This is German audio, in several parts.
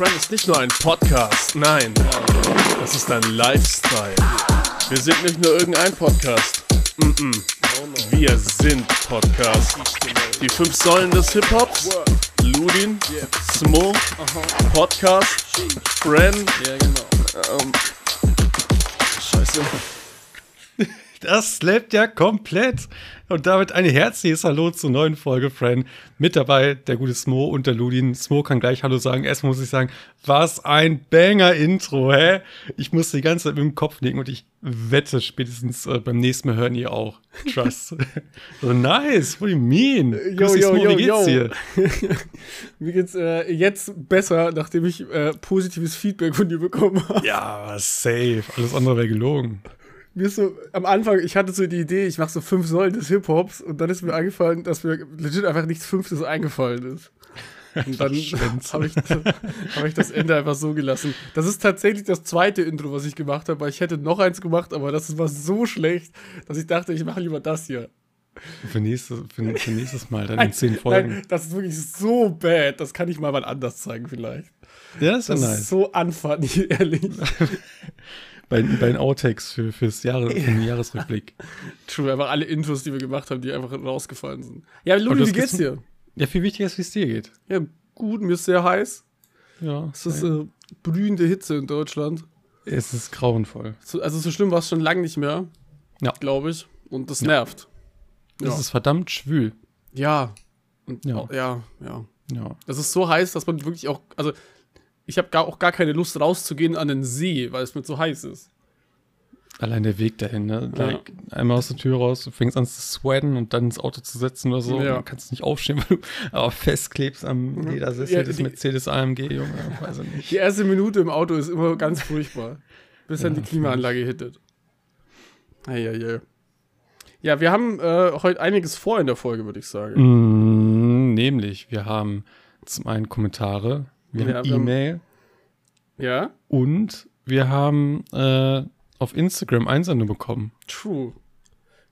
Friend ist nicht nur ein Podcast, nein, das ist ein Lifestyle. Wir sind nicht nur irgendein Podcast. Mm -mm. Wir sind Podcast. Die fünf Säulen des Hip-Hops. Ludin, Smo, Podcast, Friend. Ja, genau. Ähm, scheiße. Das slappt ja komplett. Und damit ein herzliches Hallo zur neuen Folge, Friend. Mit dabei der gute Smo und der Ludin. Smo kann gleich Hallo sagen. Erstmal muss ich sagen, was ein Banger-Intro, hä? Ich musste die ganze Zeit mit dem Kopf nicken und ich wette, spätestens äh, beim nächsten Mal hören ihr auch. Trust. so nice, what do you mean? Grüß dich, Smo, wie geht's dir? Mir geht's äh, jetzt besser, nachdem ich äh, positives Feedback von dir bekommen habe. Ja, safe. Alles andere wäre gelogen. Mir ist so, am Anfang, ich hatte so die Idee, ich mache so fünf Säulen des Hip-Hops und dann ist mir eingefallen, dass mir legit einfach nichts Fünftes eingefallen ist. Und dann habe ich, hab ich das Ende einfach so gelassen. Das ist tatsächlich das zweite Intro, was ich gemacht habe, weil ich hätte noch eins gemacht, aber das war so schlecht, dass ich dachte, ich mache lieber das hier. Für nächstes, für, für nächstes Mal dann in zehn Folgen. Nein, das ist wirklich so bad. Das kann ich mal wann anders zeigen, vielleicht. Ja, das ist, Das ja nice. ist so unfunny, ehrlich. Bei, bei den Outtakes für, fürs Jahre, für den Jahresrückblick. True, einfach alle Intros, die wir gemacht haben, die einfach rausgefallen sind. Ja, Ludi, wie geht's dir? Ja, viel wichtiger ist, wie es dir geht. Ja, gut, mir ist sehr heiß. Ja, Es ist äh, brühende Hitze in Deutschland. es ist grauenvoll. So, also so schlimm war es schon lange nicht mehr. Ja. Glaube ich. Und das Ja. nervt. Es Ja. ist verdammt schwül. Ja. Und, Ja. ja. ja, ja. Ja. Das ist so heiß, dass man wirklich auch, also ich habe gar, auch gar keine Lust rauszugehen an den See, weil es mir zu heiß ist. Allein der Weg dahin, ne? Ja. Like, einmal aus der Tür raus, du fängst an zu sweaten und dann ins Auto zu setzen oder so. Ja. Dann kannst du nicht aufstehen, weil du aber festklebst am Ledersessel Ja, des Mercedes AMG, Junge. Weiß ich nicht. Die erste Minute im Auto ist immer ganz furchtbar, bis dann die Klimaanlage hittet. Eieiei. Ja, wir haben äh, heute einiges vor in der Folge, würde ich sagen. Mm, nämlich, wir haben zum einen Kommentare, wir wir haben- E-Mail Ja, und wir haben äh, auf Instagram Einsendung bekommen. true.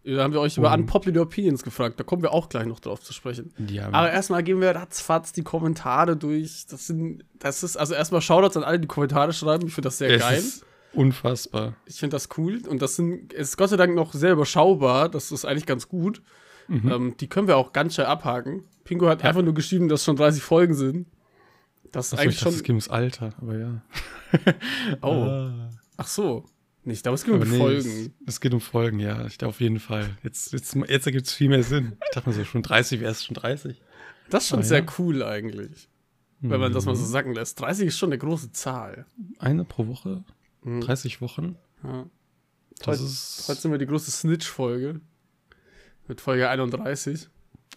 Da haben wir euch über Unpopular Opinions gefragt. Da kommen wir auch gleich noch drauf zu sprechen. Ja, Aber erstmal gehen wir ratzfatz die Kommentare durch. Das sind, das ist, also erstmal Shoutouts an alle, die Kommentare schreiben. Ich finde das sehr es geil. ist unfassbar. Ich finde das cool. Und das sind, es ist Gott sei Dank noch sehr überschaubar. Das ist eigentlich ganz gut. Ähm, die können wir auch ganz schnell abhaken. Pingo hat Ja. einfach nur geschrieben, dass schon 30 Folgen sind. Das ist Achso, eigentlich ich dachte, schon. es geht ums Alter, aber ja. Oh, Ah. ach so. Nicht, aber es geht um Aber nee, Folgen. Es, es geht um Folgen, ja. Ich glaube auf jeden Fall. Jetzt, jetzt, jetzt ergibt es viel mehr Sinn. Ich dachte mir so, schon 30 wäre es schon 30. Das ist schon Ah, sehr ja. cool eigentlich. Wenn man das mal so sacken lässt. 30 ist schon eine große Zahl. Eine pro Woche, Mhm. 30 Wochen. Ja. Das Heute- ist Heute sind wir die große Snitch-Folge. Mit Folge 31.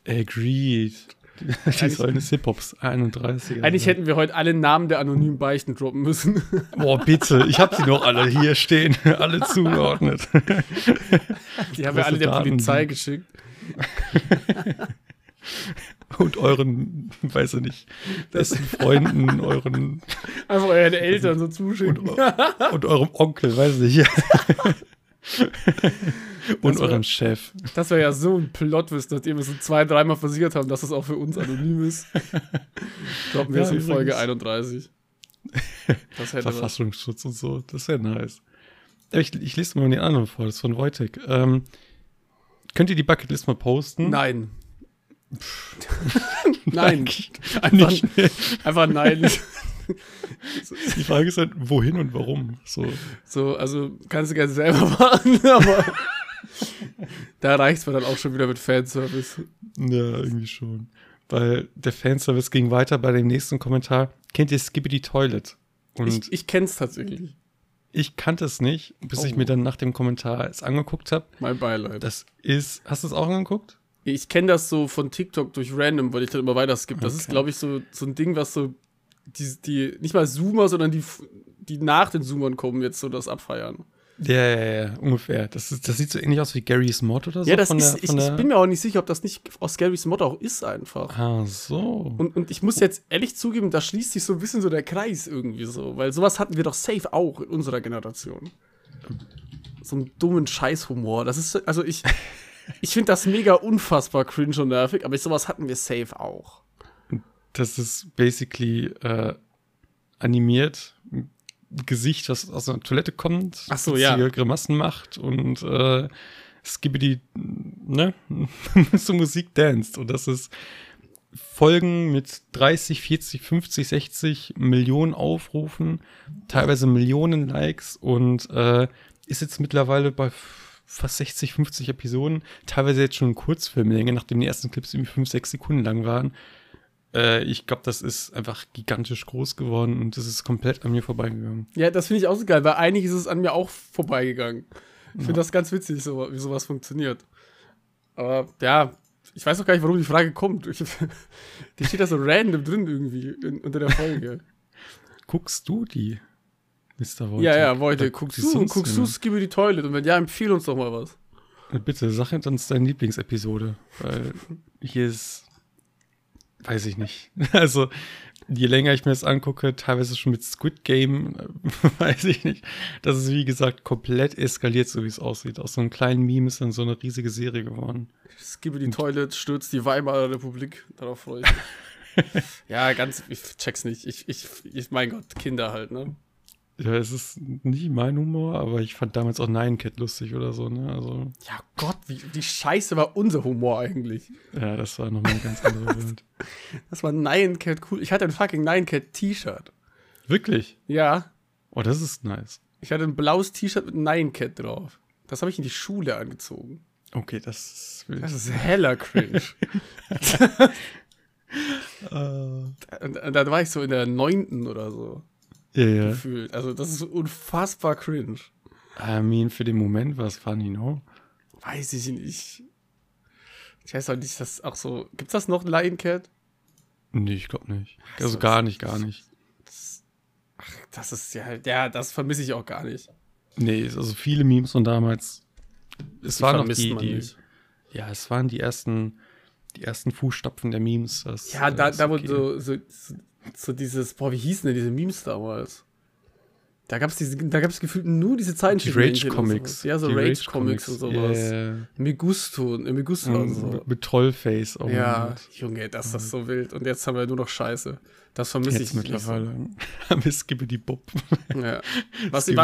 agreed. Die Säulen des Hip-Hops 31. Eigentlich hätten wir heute alle Namen der anonymen Beichten droppen müssen. Boah, bitte. Ich habe sie noch alle hier stehen. alle zugeordnet. Die haben wir alle der Daten. Polizei geschickt. Und euren, weiß ich nicht, besten Freunden, euren Einfach euren Eltern so zuschicken. und, und eurem Onkel, weiß ich nicht. und Das wär- eurem Chef. Das wäre ja so ein Plot-Twist, nachdem wir so zwei, dreimal versichert haben, dass es auch für uns anonym ist. Droppen wir Ja, es in Folge übrigens. 31. Das hätte was. Verfassungsschutz und so. Das wäre nice. Ich, ich lese mal den anderen vor, das ist von Wojtek. Ähm, könnt ihr die Bucketlist mal posten? Nein. nein. Nicht. Einfach, einfach nein. Die Frage ist halt, wohin und warum? So. So, also kannst du gerne selber machen, aber da reicht's mir dann auch schon wieder mit Fanservice. Ja, irgendwie schon. Weil der Fanservice ging weiter bei dem nächsten Kommentar. Kennt ihr Skippity Toilet? Und Ich, ich, ich kenn's tatsächlich. kannte es nicht, bis ich Oh. mir dann nach dem Kommentar es angeguckt habe. Mein Beileid. Das ist, hast du es auch angeguckt? Ich kenne das so von TikTok durch Random, weil ich dann immer weiter skippe. Das ist, Okay. glaube ich, so, so ein Ding, was so die, die, nicht mal Zoomer, sondern die, die nach den Zoomern kommen, jetzt so das abfeiern. Ja, ja, ja, ungefähr. Das, ist, das sieht so ähnlich aus wie Gary's Mod oder so. ja, das von ist, der, ich, von ich der, bin mir auch nicht sicher, ob das nicht aus Gary's Mod auch ist einfach. Ah, so. Und, und ich muss jetzt ehrlich zugeben, da schließt sich so ein bisschen so der Kreis irgendwie so, weil sowas hatten wir doch safe auch in unserer Generation. So einen dummen Scheißhumor. Das ist, also ich, ich finde das mega unfassbar cringe und nervig, aber sowas hatten wir safe auch. Das ist basically äh, animiert. Gesicht, das aus einer Toilette kommt, Ach so, ja. Grimassen macht und äh, Skibidi, ne, so Musik danced. Und das ist Folgen mit 30, 40, 50, 60 Millionen Aufrufen, teilweise Millionen Likes und äh, ist jetzt mittlerweile bei fast 60, 50 Episoden, teilweise jetzt schon Kurzfilmlänge, nachdem die ersten Clips irgendwie 5, 6 Sekunden lang waren. Äh, ich glaube, das ist einfach gigantisch groß geworden und das ist komplett an mir vorbeigegangen. Ja, das finde ich auch so geil, weil eigentlich ist es an mir auch vorbeigegangen. Ich finde das ganz witzig, so, wie sowas funktioniert. Aber ja, ich weiß auch gar nicht, warum die Frage kommt. Ich, die steht da so random drin irgendwie in, unter der Folge. Guckst du die, Mr. Wojtek? ja, ja, Oder guckst du, sonst guckst du? Skibby die Toilet? Und wenn ja, empfehl uns doch mal was. Bitte, sag uns deine Lieblingsepisode, weil hier ist, weiß ich nicht. Also, je länger ich mir das angucke, teilweise schon mit Squid Game, weiß ich nicht. Das ist, wie gesagt, komplett eskaliert, so wie es aussieht. Aus so einem kleinen Meme ist dann so eine riesige Serie geworden. Skibby die Toilet, stürzt die Weimarer Republik. Darauf freue ich mich. ja, ganz, ich check's nicht. Ich, ich, ich, mein Gott, Kinder halt, ne? Ja, es ist nicht mein Humor, aber ich fand damals auch Nine Cat lustig oder so, ne? Also, Ja, Gott, wie, wie scheiße war unser Humor eigentlich? ja, das war nochmal eine ganz andere Welt. Das war Nine Cat cool. Ich hatte ein fucking Nine Cat T-Shirt. Wirklich? Ja, Oh, das ist nice. ich hatte ein blaues T-Shirt mit Nine Cat drauf. Das habe ich in die Schule angezogen. Okay, das will Das ist heller cringe. Äh, und, und dann war ich so in der neunten oder so ja, ja. gefühlt. Also das ist unfassbar cringe. I mean, für den Moment war es funny, no? Weiß ich nicht. Ich weiß auch nicht, das auch so. Gibt's das noch, Lion Cat? Nee, ich glaube nicht. so, Also gar nicht, gar nicht. Das ist ja, ja, das vermisse ich auch gar nicht. Nee, also viele Memes von damals. Es Die waren noch die, man die nicht. ja, es waren die ersten, die ersten Fußstapfen der Memes. Das, Ja, da, da okay. so, so, so dieses, boah, wie hießen denn diese Memes damals? Da gab es diese, da gab es gefühlt nur diese die Zeichentrickmännchen und Rage-Comics. sowas. Ja, so Die Rage-Comics und sowas. Yeah. Megusto, äh, Megusto und so. Mit, mit Trollface auch. Ja, mit. Junge, das ist so wild. Und jetzt haben wir nur noch Scheiße. Das vermisse ich nicht mittlerweile. Am Skippe die. So. Ja. Was, ich,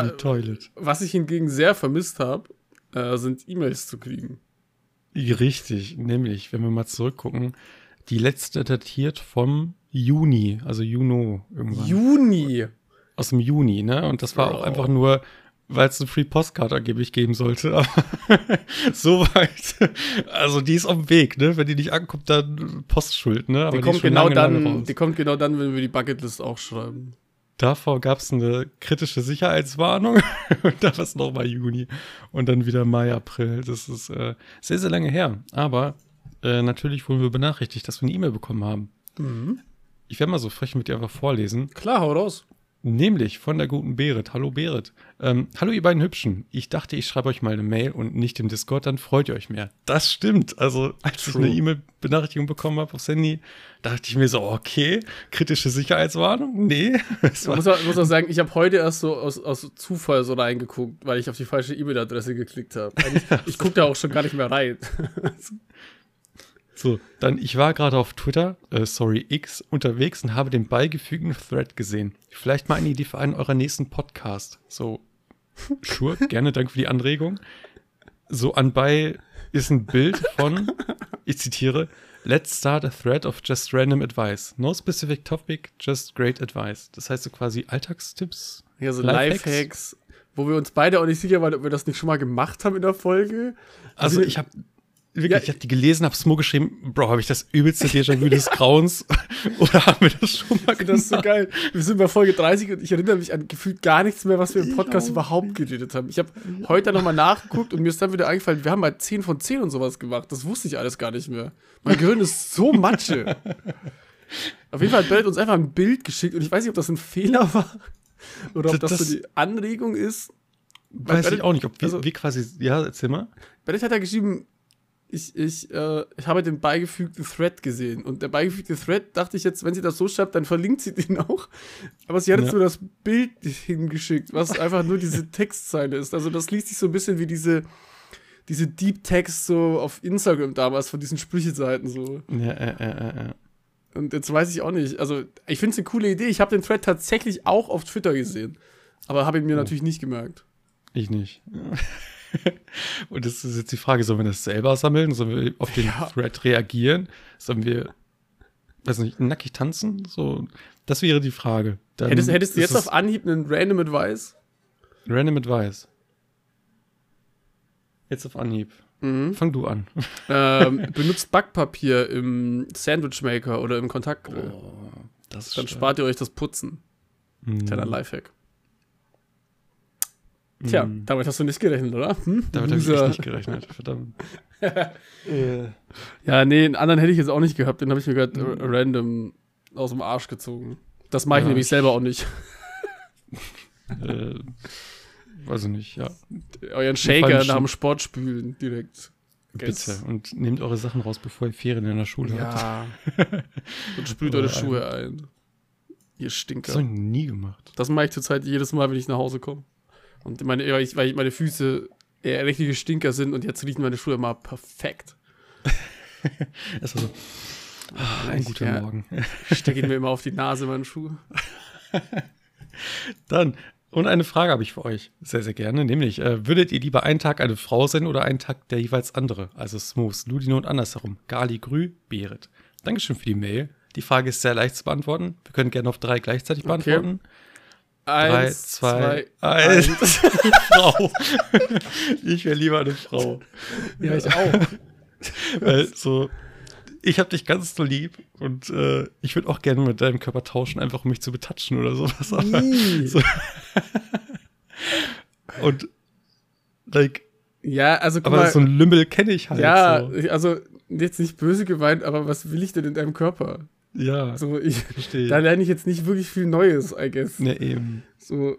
was ich hingegen sehr vermisst habe, äh, sind E-Mails zu kriegen. Richtig, nämlich, wenn wir mal zurückgucken, die letzte datiert vom Juni, also Juno irgendwann. Juni! aus dem Juni, ne? Und das war auch Bro. einfach nur, weil es eine Free Postcard angeblich geben sollte. Aber so weit. Also die ist auf dem Weg, ne? Wenn die nicht ankommt, dann Postschuld, ne? Aber Die kommt, genau lange, lange dann, raus. die kommt genau dann, wenn wir die Bucketlist auch schreiben. Davor gab es eine kritische Sicherheitswarnung und da war es nochmal Juni und dann wieder Mai, April. Das ist äh, sehr, sehr lange her. Aber äh, natürlich wurden wir benachrichtigt, dass wir eine E-Mail bekommen haben. Mhm. Ich werde mal so frech mit dir einfach vorlesen. Klar, hau raus. Nämlich von der guten Berit. Hallo Berit. Ähm, hallo ihr beiden Hübschen. Ich dachte, ich schreibe euch mal eine Mail und nicht im Discord, dann freut ihr euch mehr. Das stimmt. Also als True. ich eine E-Mail-Benachrichtigung bekommen habe aufs Handy, dachte ich mir so, okay, kritische Sicherheitswarnung? Nee. Ich muss, auch, muss auch sagen, ich habe heute erst so aus, aus Zufall so reingeguckt, weil ich auf die falsche E-Mail-Adresse geklickt habe. Eigentlich- Ich gucke da auch schon gar nicht mehr rein. so, dann, ich war gerade auf Twitter, äh, sorry, X, unterwegs und habe den beigefügten Thread gesehen. Vielleicht mal eine Idee für einen eurer nächsten Podcast. So, sure, gerne, danke für die Anregung. So anbei ist ein Bild von, ich zitiere, Let's start a thread of just random advice. No specific topic, just great advice. Das heißt so quasi Alltagstipps. Ja, so Lifehacks. Lifehacks, wo wir uns beide auch nicht sicher waren, ob wir das nicht schon mal gemacht haben in der Folge. Also ich habe wirklich, Ja, ich habe die gelesen, habe Smo geschrieben, Bro, habe ich das übelste Déjà-vu des Grauens oder haben wir das schon mal Das ist so geil. Wir sind bei Folge 30 und ich erinnere mich an gefühlt gar nichts mehr, was wir im Podcast überhaupt geredet haben. Ich habe heute nochmal nachgeguckt und mir ist dann wieder eingefallen, wir haben mal 10 von 10 und sowas gemacht. Das wusste ich alles gar nicht mehr. Mein Gehirn ist so Matsche. Auf jeden Fall hat Bellet uns einfach ein Bild geschickt und ich weiß nicht, ob das ein Fehler war oder ob das, Das- so die Anregung ist. Weiß Weil- ich auch nicht, ob wir, also- wir quasi, ja, erzähl mal. Bellet hat ja geschrieben, ich, ich, äh, ich habe den beigefügten Thread gesehen. Und der beigefügte Thread dachte ich jetzt, wenn sie das so schreibt, dann verlinkt sie den auch. Aber sie hat jetzt Ja. nur das Bild hingeschickt, was einfach nur diese Textzeile ist. Also das liest sich so ein bisschen wie diese, diese Deep Text so auf Instagram damals von diesen Sprücheseiten so. Ja, äh, äh, äh. Und jetzt weiß ich auch nicht. Also, ich finde es eine coole Idee. Ich habe den Thread tatsächlich auch auf Twitter gesehen. Aber habe ihn mir oh. natürlich nicht gemerkt. Ich nicht. Und das ist jetzt die Frage, sollen wir das selber sammeln? Sollen wir auf den ja. Thread reagieren? Sollen wir, weiß nicht, nackig tanzen? So, das wäre die Frage. Dann hättest, hättest du jetzt auf Anhieb einen Random Advice? Random Advice. Jetzt auf Anhieb. Mhm. Fang du an. Ähm, benutzt Backpapier im Sandwichmaker oder im Kontaktgrill. Oh, Dann stark. spart ihr euch das Putzen. Mhm. Kleiner Lifehack. Tja, mhm. damit hast du nicht gerechnet, oder? Hm? Damit habe ich nicht gerechnet, verdammt. ja, nee, einen anderen hätte ich jetzt auch nicht gehabt. Den habe ich mir gerade mhm. random aus dem Arsch gezogen. Das mache ich ja, nämlich selber auch nicht. äh, weiß ich nicht, ja. Euren Shaker nach dem Sport spülen direkt. Bitte. Und nehmt eure Sachen raus, bevor ihr Ferien in der Schule ja. habt. Und spült eure Schuhe ein. Ihr Stinker. Das habe ich nie gemacht. Das mache ich zurzeit jedes Mal, wenn ich nach Hause komme. Und meine, weil, ich, weil meine Füße eher richtige Stinker sind und jetzt riechen meine Schuhe immer perfekt. das war so. Oh, ein guter ja, Morgen. Stecke ihn mir immer auf die Nase, meine Schuhe. Dann, und eine Frage habe ich für euch. Sehr, sehr gerne. Nämlich, äh, würdet ihr lieber einen Tag eine Frau sein oder einen Tag der jeweils andere? Also Smooth, Ludino und andersherum. Gali, Grü, Berit. Dankeschön für die Mail. Die Frage ist sehr leicht zu beantworten. Wir können gerne auf drei gleichzeitig beantworten. Okay. Eins, Drei, zwei, zwei eins. eins. Frau. ich wäre lieber eine Frau. Ja, ich auch. Weil so, ich habe dich ganz so lieb und äh, ich würde auch gerne mit deinem Körper tauschen, einfach um mich zu betatschen oder sowas. Aber, so. und like. Ja, also aber mal, so ein Lümmel kenne ich halt. Ja, so. also jetzt nicht böse gemeint, aber was will ich denn in deinem Körper? Ja. So, ich, verstehe. Da lerne ich jetzt nicht wirklich viel Neues, I guess. Ne, eben. So,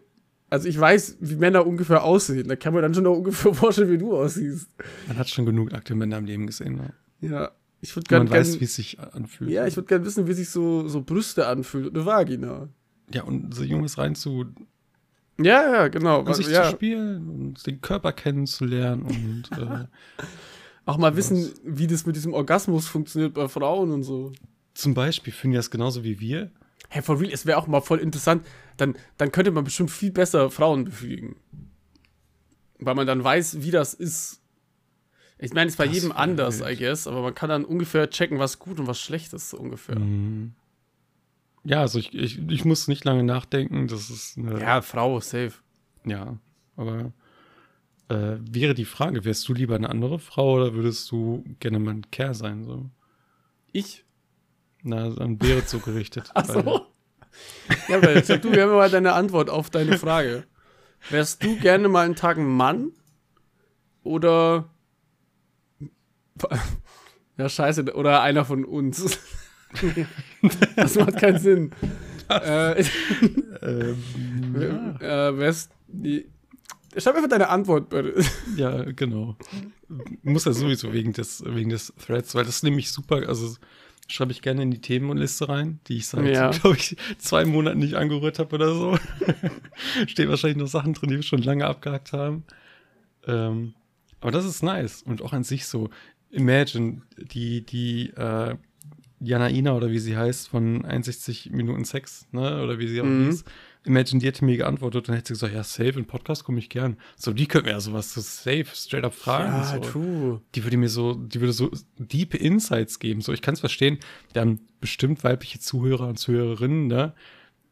also ich weiß, wie Männer ungefähr aussehen. Da kann man dann schon auch ungefähr vorstellen, wie du aussiehst. Man hat schon genug nackte Männer im Leben gesehen, ne? Ja. Ich würde gerne. Man weiß, wie es sich anfühlt. Ja, ich würde gerne wissen, wie sich so, so Brüste anfühlt und eine Vagina. Ja, und so Junges rein zu. Ja, ja, genau. Um sich ja. zu spielen und den Körper kennenzulernen und. äh, auch mal wissen, wie das mit diesem Orgasmus funktioniert bei Frauen und so zum Beispiel finden die das genauso wie wir. Hey, for real, es wäre auch mal voll interessant. Dann, dann könnte man bestimmt viel besser Frauen befriedigen. Weil man dann weiß, wie das ist. Ich meine, es ist bei das jedem anders, wild. I guess, aber man kann dann ungefähr checken, was gut und was schlecht ist, so ungefähr. Mhm. Ja, also ich, ich, ich muss nicht lange nachdenken. Das ist eine. Ja, Frau, safe. Ja, aber äh, wäre die Frage, wärst du lieber eine andere Frau oder würdest du gerne mal ein Kerl sein? So? Ich? Na, an Beere zugerichtet. Ach so. Ja, weil sag du, wir haben mal deine Antwort auf deine Frage. Wärst du gerne mal einen Tag ein Mann? Oder. Ja, scheiße, oder einer von uns. das macht keinen Sinn. Äh, ähm, äh, wärst. Schreib einfach deine Antwort, bitte. Ja, genau. Muss ja sowieso wegen des, wegen des Threads, weil das ist nämlich super, also schreibe ich gerne in die Themenliste rein, die ich seit, ja. glaube ich, zwei Monaten nicht angerührt habe oder so. Stehen wahrscheinlich noch Sachen drin, die wir schon lange abgehakt haben. Ähm, aber das ist nice. Und auch an sich so, Imagine, die, die, äh, Janaina oder wie sie heißt, von 61 Minuten Sex, ne, oder wie sie auch mhm. hieß, Imagine, die hätte mir geantwortet und hätte gesagt, ja, safe, in Podcast komme ich gern. So, die könnte mir ja sowas so safe, straight up fragen. Ja, so. true. Die würde mir so, die würde so deep Insights geben. So, ich kann es verstehen, wir haben bestimmt weibliche Zuhörer und Zuhörerinnen, ne,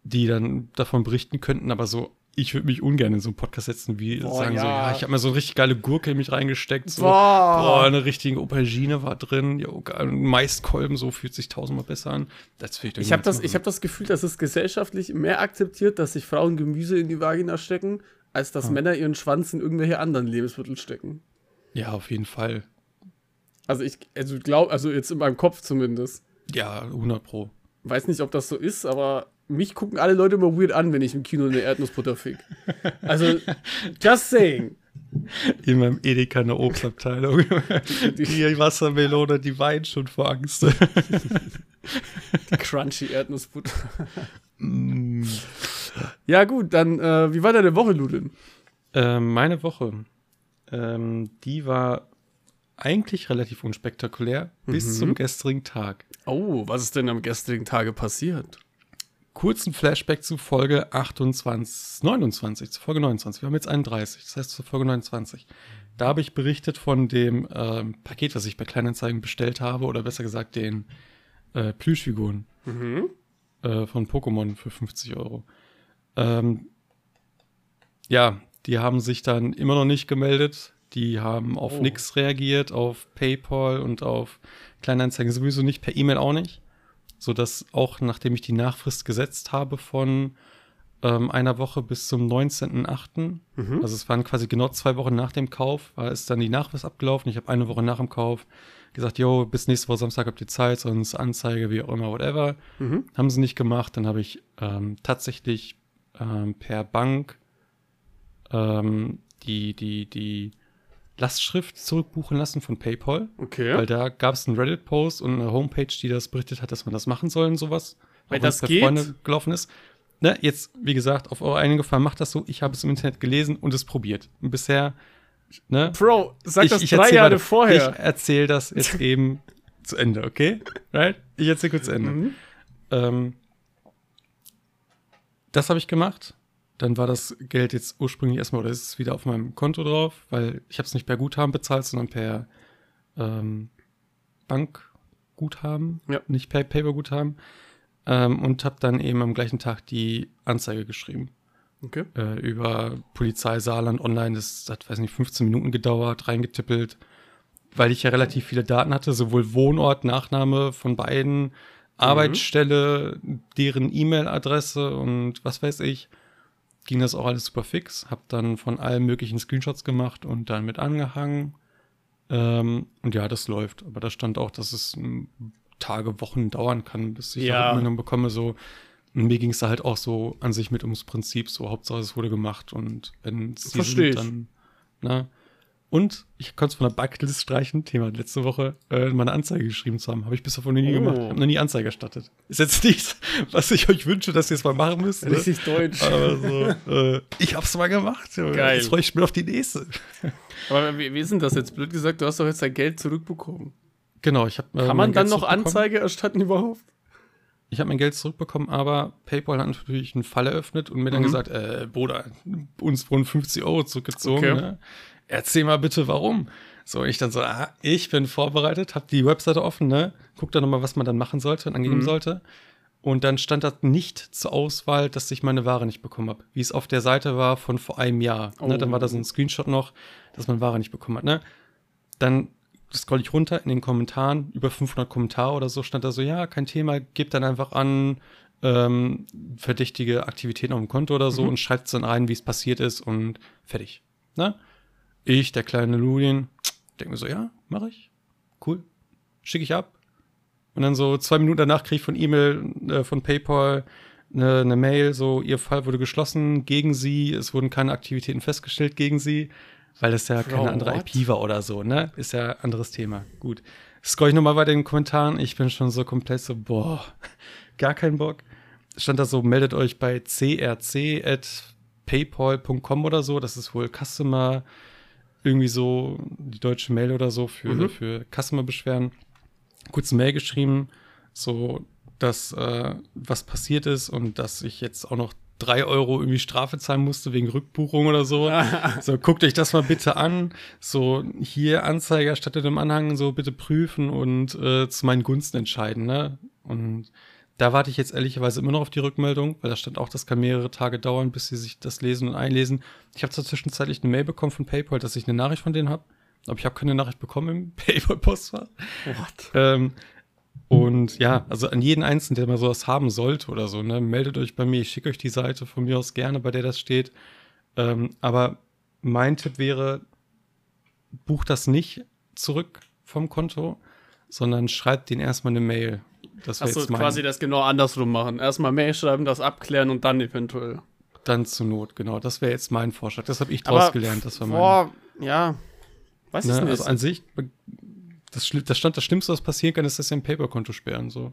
die dann davon berichten könnten, aber so ich würde mich ungern in so einen Podcast setzen, wie boah, sagen ja. so, ja, ich habe mir so eine richtig geile Gurke in mich reingesteckt, so, boah, boah eine richtige Aubergine war drin, ja, Maiskolben, so fühlt sich tausendmal besser an. Das ich ich habe das, ich hab das Gefühl, dass es gesellschaftlich mehr akzeptiert, dass sich Frauen Gemüse in die Vagina stecken, als dass ah. Männer ihren Schwanz in irgendwelche anderen Lebensmittel stecken. Ja, auf jeden Fall. Also ich, also glaube, also jetzt in meinem Kopf zumindest. Ja, 100 pro. Weiß nicht, ob das so ist, aber mich gucken alle Leute immer weird an, wenn ich im Kino eine Erdnussbutter fick. Also, just saying. In meinem Edeka eine Obstabteilung. Die, Wassermelone, die weint schon vor Angst. Die crunchy Erdnussbutter. Mm. Ja, gut, dann, äh, wie war deine Woche, Ludin? Äh, meine Woche, ähm, die war eigentlich relativ unspektakulär bis Mhm. zum gestrigen Tag. Oh, was ist denn am gestrigen Tage passiert? Kurzen Flashback zu Folge 28, 29, zu Folge 29. Wir haben jetzt 31, das heißt zu Folge 29. Da habe ich berichtet von dem ähm, Paket, was ich bei Kleinanzeigen bestellt habe, oder besser gesagt den äh, Plüschfiguren Mhm. äh, von Pokémon für 50 Euro. Ähm, ja, die haben sich dann immer noch nicht gemeldet. Die haben auf Oh. nix reagiert, auf PayPal und auf Kleinanzeigen sowieso nicht, per E-Mail auch nicht. Sodass auch nachdem ich die Nachfrist gesetzt habe von ähm, einer Woche bis zum 19.08., Mhm. also es waren quasi genau zwei Wochen nach dem Kauf, war ist dann die Nachfrist abgelaufen. Ich habe eine Woche nach dem Kauf gesagt, yo, bis nächste Woche Samstag habt ihr Zeit, sonst Anzeige, wie auch immer, whatever. Mhm. Haben sie nicht gemacht. Dann habe ich ähm, tatsächlich ähm, per Bank ähm, die, die, die Lastschrift zurückbuchen lassen von PayPal. Okay. Weil da gab es einen Reddit-Post und eine Homepage, die das berichtet hat, dass man das machen soll und sowas. Weil das bei geht? Freunde gelaufen ist. Ne, jetzt, wie gesagt, auf eure eigene Gefahr macht das so. Ich habe es im Internet gelesen und es probiert. Und bisher, ne? Bro, sag das drei erzähl Jahre vorher. Ich erzähle das jetzt eben zu Ende, okay? Right? Ich erzähle kurz zu Ende. Mhm. Ähm, das habe ich gemacht. Dann war das Geld jetzt ursprünglich erstmal, oder ist es wieder auf meinem Konto drauf, weil ich habe es nicht per Guthaben bezahlt, sondern per ähm, Bankguthaben, Ja. nicht per Paperguthaben. Ähm, und habe dann eben am gleichen Tag die Anzeige geschrieben Okay. äh, über Polizei Saarland online. Das hat, weiß nicht, 15 Minuten gedauert, reingetippelt, weil ich ja relativ viele Daten hatte, sowohl Wohnort, Nachname von beiden, Arbeitsstelle, deren E-Mail-Adresse und was weiß ich. Ging das auch alles super fix. Hab dann von allen möglichen Screenshots gemacht und dann mit angehangen. Ähm, und ja, das läuft. Aber da stand auch, dass es ähm, Tage, Wochen dauern kann, bis ich Ja. da Rückmeldung bekomme. So, und mir ging es da halt auch so an sich mit ums Prinzip, so Hauptsache es wurde gemacht und wenn es die dann, na. Und ich konnte es von der Bucketlist streichen, Thema letzte Woche, äh, meine Anzeige geschrieben zu haben. Habe ich bis davon noch nie Oh. gemacht. Habe noch nie Anzeige erstattet. Ist jetzt nichts, was ich euch wünsche, dass ihr es mal machen müsst. Ne? Richtig deutsch. Aber so, äh, ich hab's mal gemacht. Geil. Jetzt freue ich mich auf die nächste. Aber wie, wie ist denn das jetzt? Blöd gesagt, du hast doch jetzt dein Geld zurückbekommen. Genau, ich habe Kann man dann noch Anzeige erstatten überhaupt? Ich habe mein Geld zurückbekommen, aber PayPal hat natürlich einen Fall eröffnet und mir dann Mhm. gesagt, äh, Bruder, uns wurden 50 Euro zurückgezogen. Okay. Ne? Erzähl mal bitte, warum. So, ich dann so, ah, ich bin vorbereitet, habe die Webseite offen, ne? Guck da nochmal, was man dann machen sollte und angeben Mhm. sollte. Und dann stand da nicht zur Auswahl, dass ich meine Ware nicht bekommen habe. Wie es auf der Seite war von vor einem Jahr. Ne? Dann war da so ein Screenshot noch, dass man Ware nicht bekommen hat. Ne? Dann scroll ich runter in den Kommentaren, über 500 Kommentare oder so, stand da so, ja, kein Thema, gebt dann einfach an, ähm, verdächtige Aktivitäten auf dem Konto oder so Mhm. und schreibt dann rein, wie es passiert ist und fertig. Ne? Ich, der kleine Ludin, denke mir so, ja, mache ich. Cool. Schicke ich ab. Und dann so zwei Minuten danach kriege ich von E-Mail, äh, von PayPal eine, eine Mail, so, ihr Fall wurde geschlossen gegen sie, es wurden keine Aktivitäten festgestellt gegen sie, weil das ja Bro, keine andere what? IP war oder so, ne? Ist ja ein anderes Thema. Gut. Scroll ich nochmal weiter in den Kommentaren. Ich bin schon so komplett so, boah, gar keinen Bock. Stand da so, meldet euch bei crc.paypal.com oder so. Das ist wohl Customer, irgendwie so die deutsche Mail oder so für, Mhm. für Customer-Beschwerden. Kurz eine Mail geschrieben, so, dass äh, was passiert ist und dass ich jetzt auch noch drei Euro irgendwie Strafe zahlen musste wegen Rückbuchung oder so. So, guckt euch das mal bitte an. So, hier Anzeige erstattet im Anhang, so bitte prüfen und äh, zu meinen Gunsten entscheiden, ne? Und da warte ich jetzt ehrlicherweise immer noch auf die Rückmeldung, weil da stand auch, das kann mehrere Tage dauern, bis sie sich das lesen und einlesen. Ich habe zwar zwischenzeitlich eine Mail bekommen von PayPal, dass ich eine Nachricht von denen habe, aber ich habe keine Nachricht bekommen im PayPal-Postfach. What? Ähm, und ja, also an jeden Einzelnen, der mal sowas haben sollte oder so, ne, meldet euch bei mir. Ich schicke euch die Seite von mir aus gerne, bei der das steht. Ähm, aber mein Tipp wäre, bucht das nicht zurück vom Konto, sondern schreibt denen erstmal eine Mail. Das Achso, jetzt mein, quasi das genau andersrum machen. Erstmal Mail schreiben, das abklären und dann eventuell. dann zur Not, genau. Das wäre jetzt mein Vorschlag. Das habe ich draus gelernt. Das war mein. boah, ja. Weiß ich Ne, nicht. also an sich, das, das stand das Schlimmste, was passieren kann, ist, dass sie ein Paperkonto sperren. So.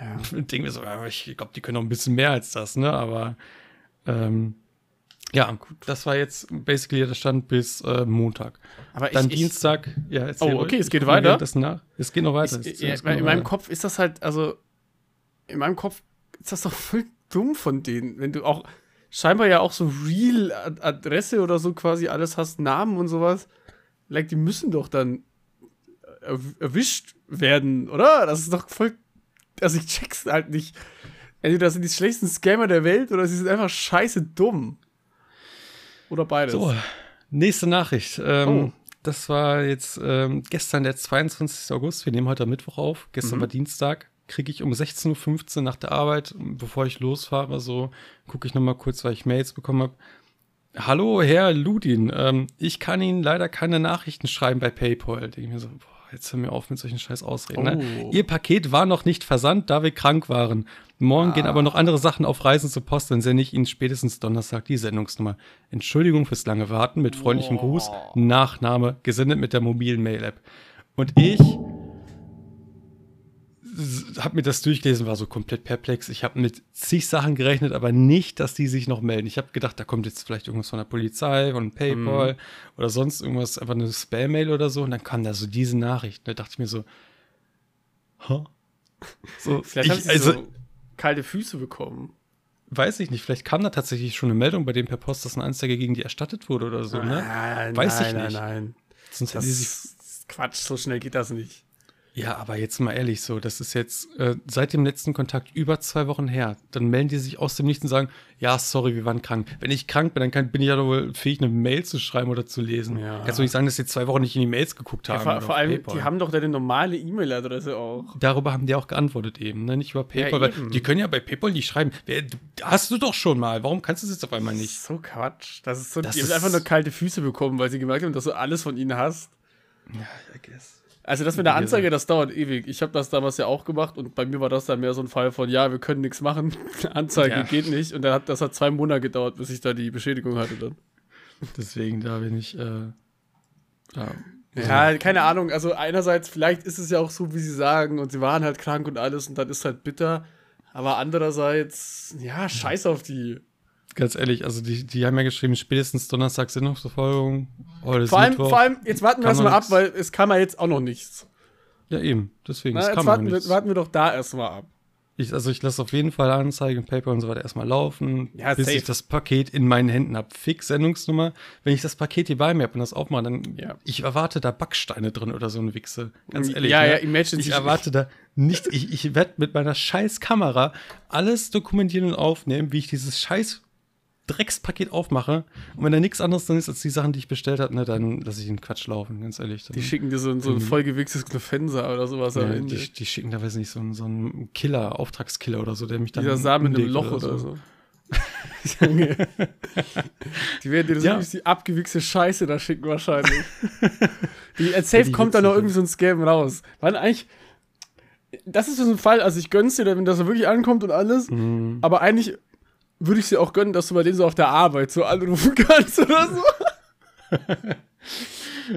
ja. Ich denke mir so, ich glaube, die können auch ein bisschen mehr als das, ne? Aber ähm, Ja, das war jetzt basically der Stand bis äh, Montag. Aber Dann ich, Dienstag, ja, erzähl Oh, okay, es Ich geht weiter. währenddessen Nach. Es geht noch weiter. Ich, ja, in meinem weiter. Kopf ist das halt, also in meinem Kopf ist das doch voll dumm von denen, wenn du auch scheinbar ja auch so real Ad- Adresse oder so quasi alles hast, Namen und sowas. Like, die müssen doch dann er erwischt werden, oder? Das ist doch voll. Also ich check's halt nicht. Entweder das sind die schlechtesten Scammer der Welt oder sie sind einfach scheiße dumm. Oder beides. So, nächste Nachricht. Ähm, Oh. Das war jetzt ähm, gestern der 22. August. Wir nehmen heute Mittwoch auf. Gestern Mhm. war Dienstag. Kriege ich um 16.15 Uhr nach der Arbeit, bevor ich losfahre, so gucke ich noch mal kurz, weil ich Mails bekommen habe. Hallo, Herr Ludin. Ähm, ich kann Ihnen leider keine Nachrichten schreiben bei PayPal. Denke ich mir so, boah, jetzt hör mir auf mit solchen scheiß Ausreden. Ne? Oh. Ihr Paket war noch nicht versandt, da wir krank waren. Morgen gehen aber noch andere Sachen auf Reisen zur Post, dann sende ich Ihnen spätestens Donnerstag die Sendungsnummer. Entschuldigung fürs lange Warten, mit freundlichem Gruß, Nachname, gesendet mit der mobilen Mail-App. Und ich habe mir das durchgelesen, war so komplett perplex. Ich habe mit zig Sachen gerechnet, aber nicht, dass die sich noch melden. Ich habe gedacht, da kommt jetzt vielleicht irgendwas von der Polizei, von PayPal oder sonst irgendwas, einfach eine Spam-Mail oder so. Und dann kam da so diese Nachricht. Da dachte ich mir so, Hä? So, Vielleicht haben ich, sie also, so kalte Füße bekommen. weiß ich nicht, vielleicht kam da tatsächlich schon eine Meldung bei dem per Post, dass eine Anzeige gegen die erstattet wurde oder so, ne? Nein, Weiß ich nein, nicht. Nein, nein. Sonst Das sich ist Quatsch, so schnell geht das nicht. Ja, aber jetzt mal ehrlich so, das ist jetzt äh, seit dem letzten Kontakt über zwei Wochen her. Dann melden die sich aus dem Nichts und sagen, ja, sorry, wir waren krank. Wenn ich krank bin, dann kann, bin ich ja doch wohl fähig, eine Mail zu schreiben oder zu lesen. Ja. Kannst du nicht sagen, dass sie zwei Wochen nicht in die Mails geguckt Ja, haben. vor, oder vor auf allem, PayPal. die haben doch deine normale E-Mail-Adresse auch. Darüber haben die auch geantwortet eben, ne? nicht über PayPal. weil eben. die können ja bei PayPal nicht schreiben. Wer, hast du doch schon mal. Warum kannst du es jetzt auf einmal nicht? so Quatsch. Das ist so, Das die haben einfach nur kalte Füße bekommen, weil sie gemerkt haben, dass du alles von ihnen hast. Ja, I guess. Also das mit der Anzeige, das dauert ewig. Ich habe das damals ja auch gemacht und bei mir war das dann mehr so ein Fall von, ja, wir können nichts machen, Anzeige Ja. geht nicht. Und dann hat, das hat zwei Monate gedauert, bis ich da die Beschädigung hatte dann. Deswegen, da bin ich. Äh, ja. Ja, keine Ahnung. Also einerseits, vielleicht ist es ja auch so, wie sie sagen, und sie waren halt krank und alles und dann ist halt bitter. Aber andererseits, ja, scheiß auf die. Ganz ehrlich, also die, die haben ja geschrieben, spätestens Donnerstag Sendungsverfolgung. Heute Vor allem, Mittwoch. vor allem, jetzt warten wir erstmal ab, weil es kam ja jetzt auch noch nichts. Ja, eben. Deswegen, Na, es jetzt warten wir, nichts. warten wir doch da erstmal ab. Ich, also ich lasse auf jeden Fall Anzeigen, Paper und so weiter erstmal laufen, Ja, bis safe. ich das Paket in meinen Händen habe. Fix Sendungsnummer. Wenn ich das Paket hier bei mir habe und das aufmache, dann Ja. ich erwarte da Backsteine drin oder so eine Wichse. Ganz ehrlich. Ja, ne? ja, imagine Ich erwarte da nicht, ich, ich werde mit meiner scheiß Kamera alles dokumentieren und aufnehmen, wie ich dieses scheiß Dreckspaket aufmache. Und wenn da nichts anderes drin ist als die Sachen, die ich bestellt habe, ne, dann lasse ich den Quatsch laufen, ganz ehrlich. Dann, Die schicken dir so, ein- so ein vollgewichstes Knofenser oder sowas am ja, Ende. die, die schicken da, weiß nicht, so einen, so einen Killer, Auftragskiller oder so, der mich dann. Dieser Samen in einem Loch oder so. Junge. die werden dir das Ja. die abgewichste Scheiße da schicken wahrscheinlich. die, als safe die kommt da noch irgendwie so ein Scam raus. Weil eigentlich, das ist so ein Fall, also ich gönn's dir, wenn das so wirklich ankommt und alles, Mhm. aber eigentlich würde ich dir auch gönnen, dass du bei denen so auf der Arbeit so anrufen kannst oder so.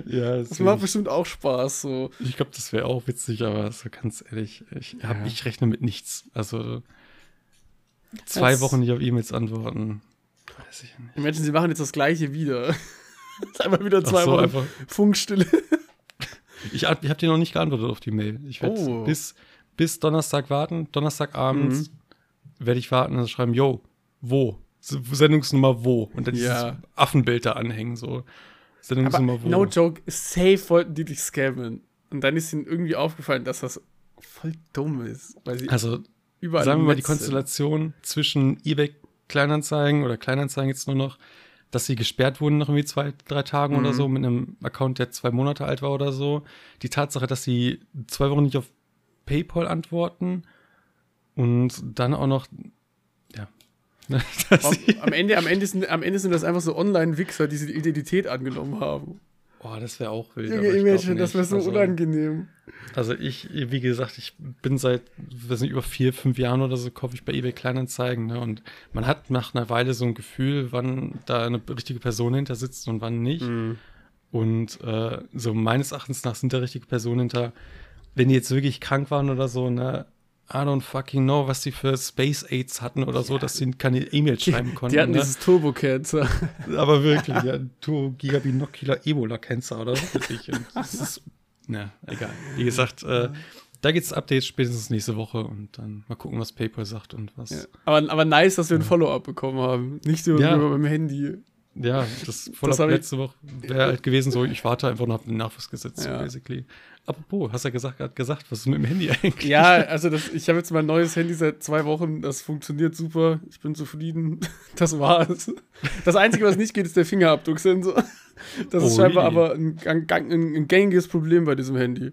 Ja, Das macht bestimmt auch Spaß, so. ich glaube, das wäre auch witzig, aber so ganz ehrlich, ich, hab, Ja. ich rechne mit nichts. Also zwei Das- Wochen nicht auf E-Mails antworten. Weiß ich nicht. Imagine, sie machen jetzt das gleiche wieder. Das ist einfach wieder zwei so, Wochen einfach, Funkstille. ich ich habe dir noch nicht geantwortet auf die Mail. Ich werde Oh. bis, bis Donnerstag warten. Donnerstagabends werde ich warten und schreiben, yo, wo? Sendungsnummer wo? Und dann Ja. dieses Affenbild da anhängen, so. Aber Sendungsnummer wo? no joke, safe wollten die dich scammen. Und dann ist ihnen irgendwie aufgefallen, dass das voll dumm ist. Weil sie also überall sagen wir mal die. Konstellation zwischen eBay Kleinanzeigen oder Kleinanzeigen jetzt nur noch, dass sie gesperrt wurden nach irgendwie zwei, drei Tagen oder Mhm. so mit einem Account, der zwei Monate alt war oder so. Die Tatsache, dass sie zwei Wochen nicht auf PayPal antworten und dann auch noch, Am, Ende, am, Ende sind, am Ende sind das einfach so Online-Wichser, die die Identität angenommen haben. oh, das wäre auch wild. Junge, Imagine, das wäre so also, unangenehm. Also ich, wie gesagt, ich bin seit, weiß nicht, über vier, fünf Jahren oder so, kaufe ich bei eBay Kleinanzeigen, ne? Und man hat nach einer Weile so ein Gefühl, wann da eine richtige Person hinter sitzt und wann nicht. Mhm. Und äh, so meines Erachtens nach sind da richtige Personen hinter, wenn die jetzt wirklich krank waren oder so, ne, I don't fucking know, was die für Space Aids hatten oder so, dass sie keine E-Mails schreiben konnten. Die hatten ne? dieses Turbo-Cancer. Aber wirklich, ja, Turbo Gigabinocular Ebola Cancer oder so. Das ist, na, egal. Wie gesagt, äh, da geht's Updates spätestens nächste Woche und dann mal gucken, was PayPal sagt und was. Ja. Aber, aber nice, dass wir ein Follow-up bekommen haben. Nicht nur Ja. über beim Handy. Ja, das ich- letzte Woche wäre halt gewesen so, ich warte einfach noch auf den Nachwuchsgesetz, Ja. basically. Apropos, hast ja gesagt, gerade gesagt, was ist mit dem Handy eigentlich? Ja, also das, ich habe jetzt mein neues Handy seit zwei Wochen. Das funktioniert super. Ich bin zufrieden. Das war's. Das Einzige, was nicht geht, ist der Fingerabdrucksensor. Das ist Ui. scheinbar aber ein, ein, ein, gängiges Problem bei diesem Handy.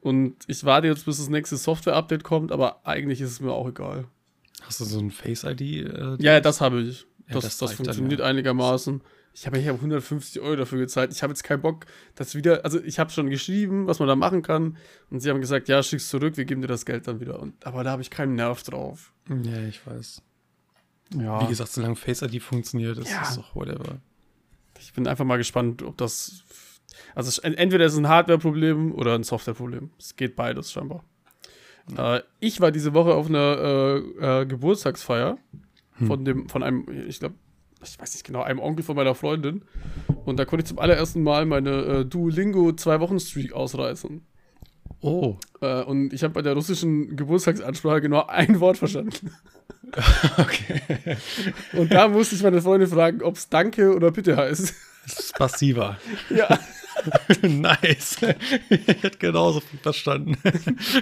Und ich warte jetzt, bis das nächste Software-Update kommt, aber eigentlich ist es mir auch egal. Hast du so ein Face-ID? Äh, Ja, das habe ich. Ja, Das, das das, reicht dann, funktioniert ja. einigermaßen. Ich habe hier 150 Euro dafür gezahlt. Ich habe jetzt keinen Bock, das wieder. Also, ich habe schon geschrieben, was man da machen kann. Und sie haben gesagt, ja, schick's zurück, wir geben dir das Geld dann wieder. Und, aber da habe ich keinen Nerv drauf. ja, ich weiß. Ja. Wie gesagt, solange Face-ID funktioniert, ist Ja. das doch whatever. Ich bin einfach mal gespannt, ob das. Also, entweder ist es ein Hardware-Problem oder ein Software-Problem. Es geht beides scheinbar. Äh, ich war diese Woche auf einer äh, äh, Geburtstagsfeier von dem, von einem, ich glaube, ich weiß nicht genau, einem Onkel von meiner Freundin. Und da konnte ich zum allerersten Mal meine äh, Duolingo zwei-Wochen-Streak ausreißen. Oh, Äh, und ich habe bei der russischen Geburtstagsansprache genau ein Wort verstanden. okay. Und da musste ich meine Freundin fragen, ob es Danke oder Bitte heißt. Passiver. ja. nice. ich hätte genauso viel verstanden.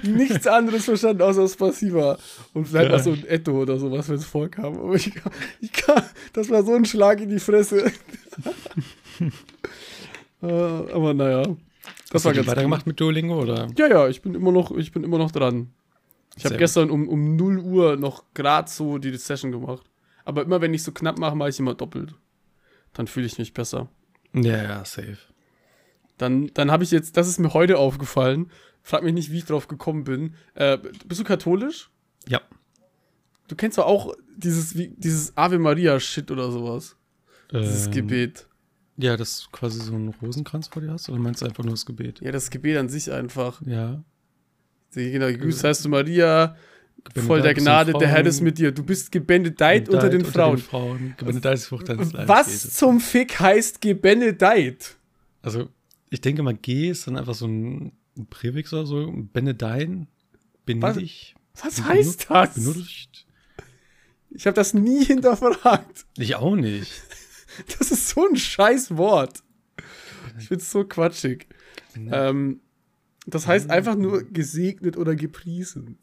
nichts anderes verstanden, außer das Passiva. Und vielleicht Ja. noch so ein Etto oder sowas, wenn es vorkam. Aber ich, kann- ich kann, das war so ein Schlag in die Fresse. äh, aber naja. Das Hast war du ganz weitergemacht mit Duolingo oder? Cool. Ja, ja, ich bin immer noch, ich bin immer noch dran. Ich habe gestern um, um 0 Uhr noch gerade so die Session gemacht. Aber immer wenn ich so knapp mache, mache ich immer doppelt. Dann fühle ich mich besser. Ja, ja, safe. Dann, dann habe ich jetzt, das ist mir heute aufgefallen. Frag mich nicht, wie ich drauf gekommen bin. Äh, bist du katholisch? Ja. Du kennst doch auch dieses, wie, dieses Ave Maria Shit oder sowas. Dieses Ähm, Gebet. Ja, dass du quasi so einen Rosenkranz vor dir hast oder meinst du einfach nur das Gebet? Ja, das Gebet an sich einfach. Ja. Genau, gegrüßt heißt du Maria, voll der Gnade, der Herr ist mit dir. Du bist gebenedeit unter den Frauen. Frauen. Gebenedeit ist Frucht deines Leibes, Was zum Fick heißt gebenedeit? Also, ich denke mal, G ist dann einfach so ein, Präfix oder so. Benedein. Benedig. Was heißt das? Benutzt. Ich habe das nie hinterfragt. Ich auch nicht. Das ist so ein scheiß Wort. Ich find's so quatschig. Ähm, das heißt einfach nur gesegnet oder gepriesen.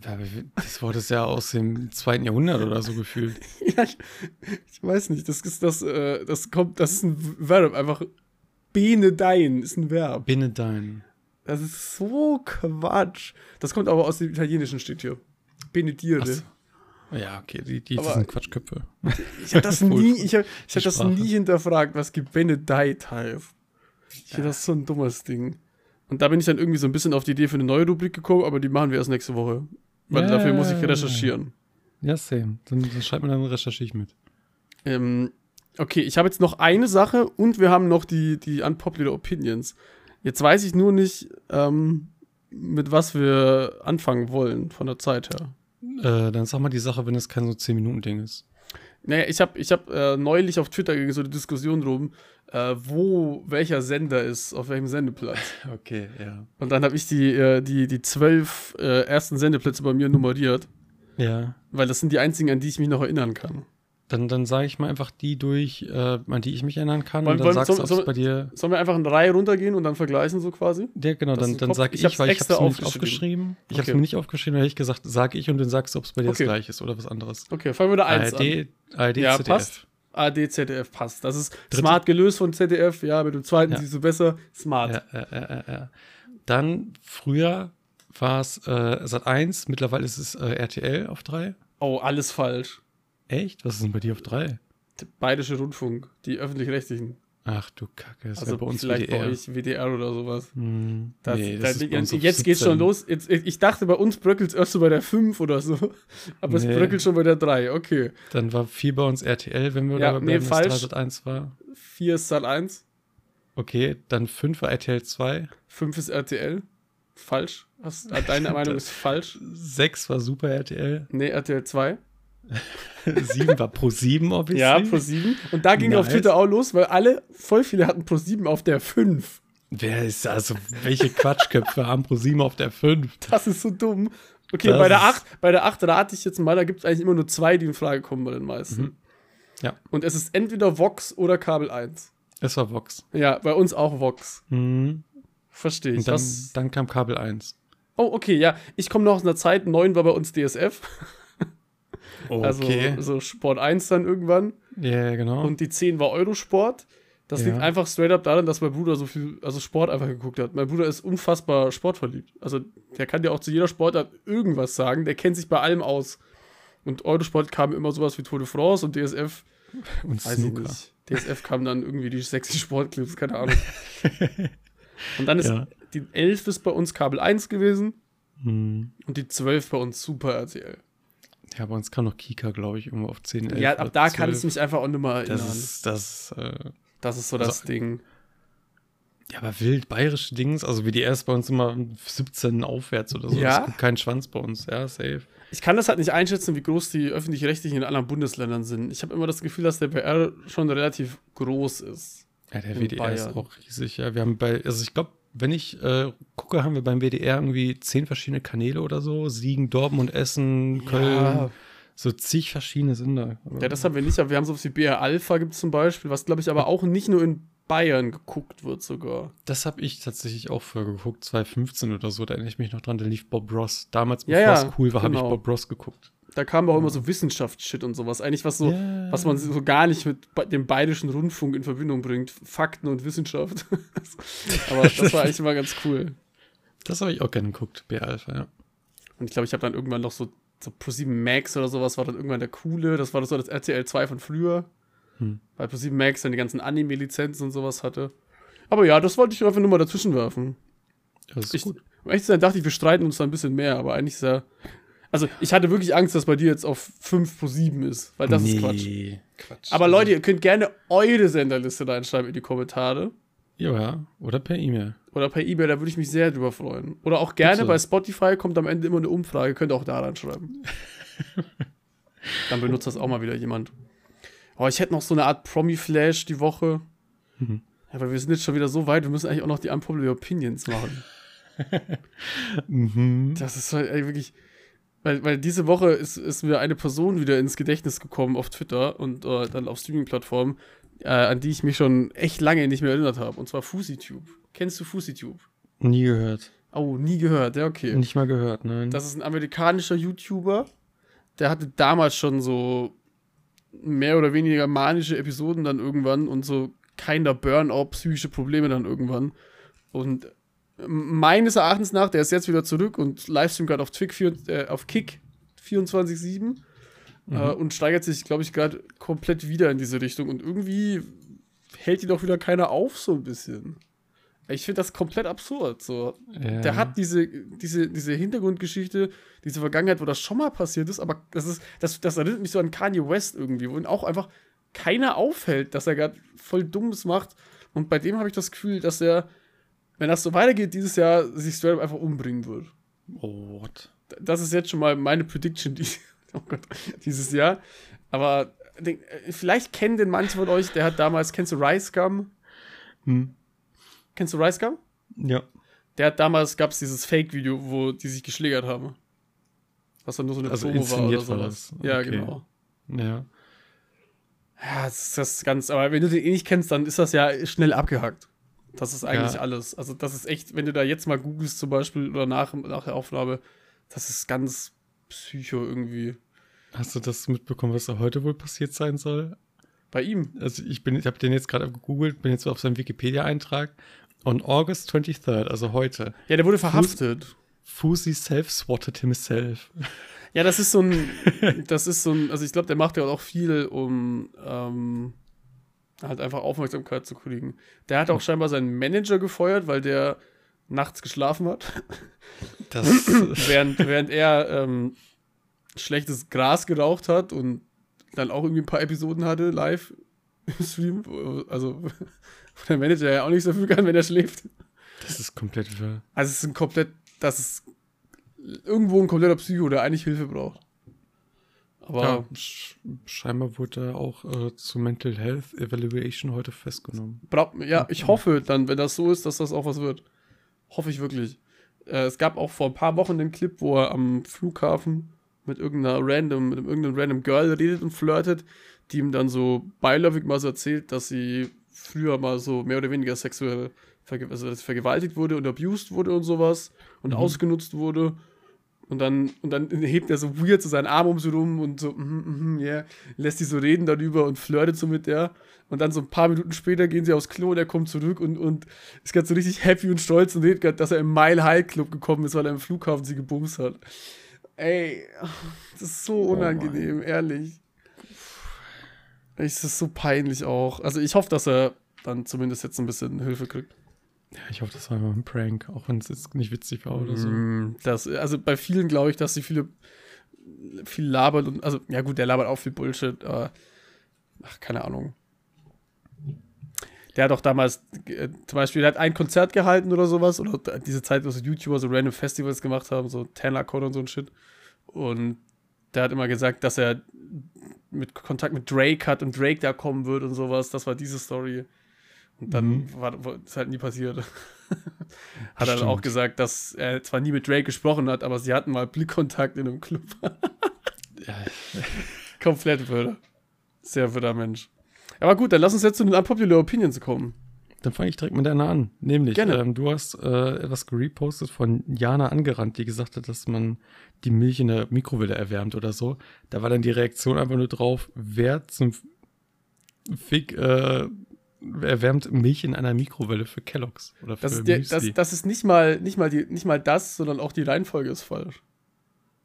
Das Wort ist ja aus dem zweiten Jahrhundert oder so gefühlt. Ja, ich, ich weiß nicht, das ist das, äh, das kommt, das ist ein Verb, einfach benedein ist ein Verb. Benedein. Das ist so Quatsch. Das kommt aber aus dem Italienischen steht hier. Benedire. So. Ja, okay, die, die Aber- sind Quatschköpfe. Ich habe das nie, ich hab, ich hab das nie hinterfragt, was gebenedeit heißt. Ich finde das so ein dummes Ding. Und da bin ich dann irgendwie so ein bisschen auf die Idee für eine neue Rubrik gekommen, aber die machen wir erst nächste Woche. Weil Ja. dafür muss ich recherchieren. Ja, same. Dann, dann schreibt mir dann recherchiere ich mit. Ähm, okay, ich habe jetzt noch eine Sache und wir haben noch die, die unpopular Opinions. Jetzt weiß ich nur nicht, ähm, mit was wir anfangen wollen von der Zeit her. Äh, dann sag mal die Sache, wenn es kein so 10-Minuten-Ding ist. Naja, ich habe ich hab, äh, neulich auf Twitter so eine Diskussion drum, äh, wo welcher Sender ist, auf welchem Sendeplatz. Okay, ja. Und dann habe ich die, äh, die, die zwölf äh, ersten Sendeplätze bei mir nummeriert, Ja. weil das sind die einzigen, an die ich mich noch erinnern kann. Dann, dann sage ich mal einfach die durch, äh, an die ich mich erinnern kann. Wollen- und dann sagst du, soll- ob es bei dir. Sollen wir einfach in Reihe runtergehen und dann vergleichen, so quasi? Ja, genau, Das dann, dann sag ich ich, weil ich hab's mir nicht aufgeschrieben. Ich Okay. hab's mir nicht aufgeschrieben, hätte ich gesagt, sag ich und dann sagst du, ob es bei dir Okay. das gleiche ist oder was anderes. Okay, fangen wir da eins an. ARD, ARD, Ja, ZDF. passt. AD, ZDF passt. Das ist Dritte- smart gelöst von ZDF. Ja, mit dem zweiten Ja. siehst du besser. Smart. Ja, ja, ja, ja, ja. Dann früher war es äh, Sat 1, mittlerweile ist es äh, RTL auf 3. Oh, alles falsch. Echt? Was ist denn bei dir auf 3? Der Bayerische Rundfunk, die öffentlich-rechtlichen. Ach du Kacke, das Also also bei uns vielleicht WDR. bei euch WDR oder sowas. Hm, Das, nee, da, das ist bei uns jetzt geht's schon 17. los. Jetzt, ich dachte, bei uns bröckelt es erst so bei der 5 oder so. Aber es Nee. bröckelt schon bei der 3. Okay. Dann war viel bei uns RTL, wenn wir Ja, da nee, falsch. 3 Sat 1 war. 4 ist Sat 1, Okay, dann 5 war RTL 2. 5 ist RTL. falsch. Was, deine Meinung ist falsch. 6 war Super RTL. Nee, RTL 2. 7 war Pro 7, obviously. Ja, Pro 7. Und da ging nice. auf Twitter auch los, weil alle, voll viele hatten Pro 7 auf der 5. Wer ist also, welche Quatschköpfe haben Pro 7 auf der 5? Das ist so dumm. Okay, das bei der 8, bei der 8 rate ich jetzt mal, da gibt es eigentlich immer nur zwei, die in Frage kommen bei den meisten. Mhm. Ja. Und es ist entweder Vox oder Kabel 1. Es war Vox. Ja, bei uns auch Vox. Mhm. Verstehe ich. Und dann, dann, kam Kabel 1. Oh, okay, ja. Ich komme noch aus einer Zeit, 9 war bei uns DSF. Also okay. Also so Sport 1 dann irgendwann. Ja, yeah, genau. Und die 10 war Eurosport. Das ja. liegt einfach straight up daran, dass mein Bruder so viel, also Sport einfach geguckt hat. Mein Bruder ist unfassbar sportverliebt. Also der kann dir auch zu jeder Sportart irgendwas sagen. Der kennt sich bei allem aus. Und Eurosport kam immer sowas wie Tour de France und DSF. Und Snooker. DSF kam dann irgendwie die sexy Sportclips, keine Ahnung. und dann ist ja. die 11 ist bei uns Kabel 1 gewesen. Hm. Und die 12 bei uns Super RTL. Ja, bei uns kam noch Kika, glaube ich, irgendwo auf 10, 11 Ja, ab da 12. kann ich mich einfach auch nicht mehr erinnern. Das ist, das, äh, das ist so also, das Ding. Ja, aber wild, bayerische Dings, also WDR ist bei uns immer 17 aufwärts oder so. Ja. Es gibt keinen Schwanz bei uns, ja, safe. Ich kann das halt nicht einschätzen, wie groß die öffentlich-rechtlichen in anderen Bundesländern sind. Ich habe immer das Gefühl, dass der BR schon relativ groß ist. Ja, der WDR Bayern. ist auch riesig, ja. Wir haben bei, also ich glaube, wenn ich äh, gucke, haben wir beim WDR irgendwie zehn verschiedene Kanäle oder so. Siegen, Dortmund, Essen, Köln. Ja. So zig verschiedene sind da. Ja, das haben wir nicht, aber wir haben sowas wie BR Alpha gibt es zum Beispiel, was glaube ich aber auch nicht nur in Bayern geguckt wird sogar. Das habe ich tatsächlich auch früher geguckt, 2015 oder so, da erinnere ich mich noch dran, da lief Bob Ross. Damals, bevor ja, es cool war, genau. habe ich Bob Ross geguckt. Da kam auch immer so Wissenschaftsshit und sowas. Eigentlich was so, yeah. was man so gar nicht mit dem bayerischen Rundfunk in Verbindung bringt. Fakten und Wissenschaft. Aber das war eigentlich immer ganz cool. Das habe ich auch gerne geguckt, B-Alpha, ja. Und ich glaube, ich habe dann irgendwann noch so, so Pro7 Max oder sowas war dann irgendwann der coole. Das war das so das RTL 2 von früher. Hm. Weil Pro7 Max dann die ganzen Anime-Lizenzen und sowas hatte. Aber ja, das wollte ich einfach nur mal dazwischen werfen. Das ist ich, gut. Um ehrlich zu sein, dachte ich, wir streiten uns da ein bisschen mehr, aber eigentlich ist ja. Also, ich hatte wirklich Angst, dass bei dir jetzt auf 5 pro 7 ist, weil das nee, ist Quatsch. Quatsch. Aber Leute, ihr könnt gerne eure Senderliste reinschreiben in die Kommentare. Ja, oder per E-Mail. Oder per E-Mail, da würde ich mich sehr drüber freuen. Oder auch gerne Bitte. bei Spotify kommt am Ende immer eine Umfrage, könnt ihr auch da reinschreiben. Dann benutzt das auch mal wieder jemand. Oh, ich hätte noch so eine Art Promi-Flash die Woche. Mhm. Aber wir sind jetzt schon wieder so weit, wir müssen eigentlich auch noch die Unpopular Opinions machen. mhm. Das ist halt ey, wirklich. Weil, weil diese Woche ist, ist mir eine Person wieder ins Gedächtnis gekommen auf Twitter und äh, dann auf Streaming-Plattformen, äh, an die ich mich schon echt lange nicht mehr erinnert habe. Und zwar FusiTube. Kennst du FusiTube? Nie gehört. Oh, nie gehört, ja, okay. Nicht mal gehört, nein. Das ist ein amerikanischer YouTuber. Der hatte damals schon so mehr oder weniger manische Episoden dann irgendwann und so keiner Burnout, psychische Probleme dann irgendwann. Und meines Erachtens nach, der ist jetzt wieder zurück und livestream gerade auf, äh, auf Kick 24-7 mhm. äh, und steigert sich, glaube ich, gerade komplett wieder in diese Richtung. Und irgendwie hält ihn doch wieder keiner auf, so ein bisschen. Ich finde das komplett absurd. So. Ja. Der hat diese, diese, diese Hintergrundgeschichte, diese Vergangenheit, wo das schon mal passiert ist, aber das ist, das, das erinnert mich so an Kanye West irgendwie, wo ihn auch einfach keiner aufhält, dass er gerade voll Dummes macht. Und bei dem habe ich das Gefühl, dass er wenn das so weitergeht, dieses Jahr sich straight einfach umbringen wird. Oh, what? Das ist jetzt schon mal meine Prediction die, oh Gott, dieses Jahr. Aber den, äh, vielleicht kennen den manche von euch, der hat damals, kennst du Rice Gum? Hm. Kennst du Rice Gum? Ja. Der hat damals, gab es dieses Fake-Video, wo die sich geschlägert haben. Was dann nur so eine also Promo war oder sowas. Okay. Ja, genau. Ja. Ja, das ist das ganz, aber wenn du den eh nicht kennst, dann ist das ja schnell abgehakt. Das ist eigentlich Ja. alles. Also, das ist echt, wenn du da jetzt mal googelst zum Beispiel oder nach, nach der Aufnahme, das ist ganz psycho irgendwie. Hast du das mitbekommen, was da heute wohl passiert sein soll? Bei ihm. Also ich bin, ich habe den jetzt gerade gegoogelt, bin jetzt auf seinem Wikipedia-Eintrag. On August 23rd, also heute, Ja, der wurde verhaftet. Fusi self-swatted himself. Ja, das ist so ein, das ist so ein, also ich glaube, der macht ja auch viel, um ähm, halt einfach Aufmerksamkeit zu kriegen. Der hat auch scheinbar seinen Manager gefeuert, weil der nachts geschlafen hat. Das, während, während er ähm, schlechtes Gras geraucht hat und dann auch irgendwie ein paar Episoden hatte live im Stream. Also, wo der Manager ja auch nicht so viel kann, wenn er schläft. das ist komplett. Also, es ist ein komplett dass es irgendwo ein kompletter Psycho, der eigentlich Hilfe braucht. Aber ja, sch scheinbar wurde er auch äh, zu Mental Health Evaluation heute festgenommen. Ja, ich hoffe dann, wenn das so ist, dass das auch was wird. Hoffe ich wirklich. Äh, es gab auch vor ein paar Wochen den Clip, wo er am Flughafen mit irgendeiner random, mit irgendeinem random Girl redet und flirtet, die ihm dann so beiläufig mal so erzählt, dass sie früher mal so mehr oder weniger sexuell verge also, vergewaltigt wurde und abused wurde und sowas und mhm. ausgenutzt wurde. Und dann, und dann hebt er so weird so seinen Arm um sie rum und so, mm, mm, yeah, lässt die so reden darüber und flirtet so mit der. Und dann so ein paar Minuten später gehen sie aufs Klo und er kommt zurück und, und ist gerade so richtig happy und stolz und redet gerade, dass er im Mile High Club gekommen ist, weil er im Flughafen sie gebumst hat. Ey, das ist so oh unangenehm, oh ehrlich. Es ist so peinlich auch. Also ich hoffe, dass er dann zumindest jetzt ein bisschen Hilfe kriegt. Ja, ich hoffe, das war immer ein Prank, auch wenn es jetzt nicht witzig war oder so. Mm, das, also bei vielen glaube ich, dass sie viele viel labern und also ja gut, der labert auch viel Bullshit, aber ach, keine Ahnung. Der hat auch damals äh, zum Beispiel, der hat ein Konzert gehalten oder sowas, oder diese Zeit, wo so YouTuber so random Festivals gemacht haben, so Tanner und so ein Shit. Und der hat immer gesagt, dass er mit Kontakt mit Drake hat und Drake da kommen wird und sowas. Das war diese Story. Und dann mhm. war es halt nie passiert. hat er dann auch gesagt, dass er zwar nie mit Drake gesprochen hat, aber sie hatten mal Blickkontakt in einem Club. ja. Komplett würde. Sehr würder Mensch. Aber gut, dann lass uns jetzt zu den Unpopular Opinions kommen. Dann fange ich direkt mit deiner an. Nämlich, ähm, du hast äh, etwas gerepostet von Jana angerannt, die gesagt hat, dass man die Milch in der Mikrowelle erwärmt oder so. Da war dann die Reaktion einfach nur drauf, wer zum Fick äh, erwärmt Milch in einer Mikrowelle für Kelloggs oder für das ist, der, das, das, ist nicht mal, nicht, mal die, nicht mal das, sondern auch die Reihenfolge ist falsch.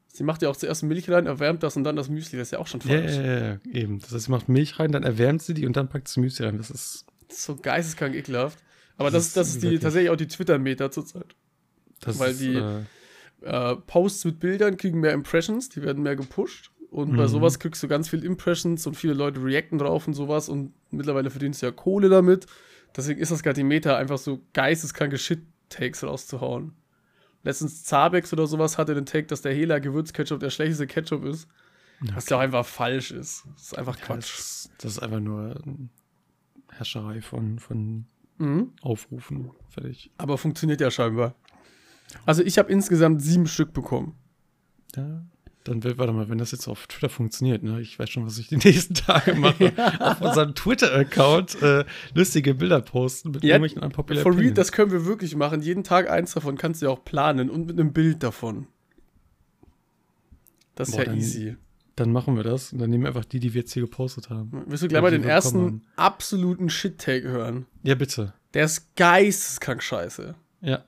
Sie macht ja auch zuerst Milch rein, erwärmt das und dann das Müsli. Das ist ja auch schon falsch. Ja, ja, ja, eben. Das heißt, sie macht Milch rein, dann erwärmt sie die und dann packt sie Müsli rein. Das ist, das ist so geisteskrank ekelhaft. Aber das, das, ist, das ist die, tatsächlich auch die Twitter-Meter zurzeit. Das Weil die äh, äh, Posts mit Bildern kriegen mehr Impressions, die werden mehr gepusht. Und mhm. bei sowas kriegst du ganz viel Impressions und viele Leute reacten drauf und sowas und mittlerweile verdienst du ja Kohle damit. Deswegen ist das gerade die Meta, einfach so geisteskranke Shit-Takes rauszuhauen. Letztens Zabex oder sowas hatte den Take, dass der Hela Gewürzketchup der schlechteste Ketchup ist. Okay. Was ja auch einfach falsch ist. Das ist einfach Quatsch. Das, das ist einfach nur Herrscherei von, von mhm. Aufrufen. Fertig. Aber funktioniert ja scheinbar. Also ich habe insgesamt sieben Stück bekommen. Ja. Dann, warte mal, wenn das jetzt auf Twitter funktioniert, ne? Ich weiß schon, was ich die nächsten Tage mache. ja. Auf unserem Twitter-Account äh, lustige Bilder posten mit ja, irgendwelchen unpopular For real, das können wir wirklich machen. Jeden Tag eins davon kannst du ja auch planen und mit einem Bild davon. Das ist Boah, ja dann, easy. Dann machen wir das und dann nehmen wir einfach die, die wir jetzt hier gepostet haben. Willst du gleich mal den ersten haben. absoluten Shit-Take hören? Ja, bitte. Der ist geisteskrank scheiße. Ja.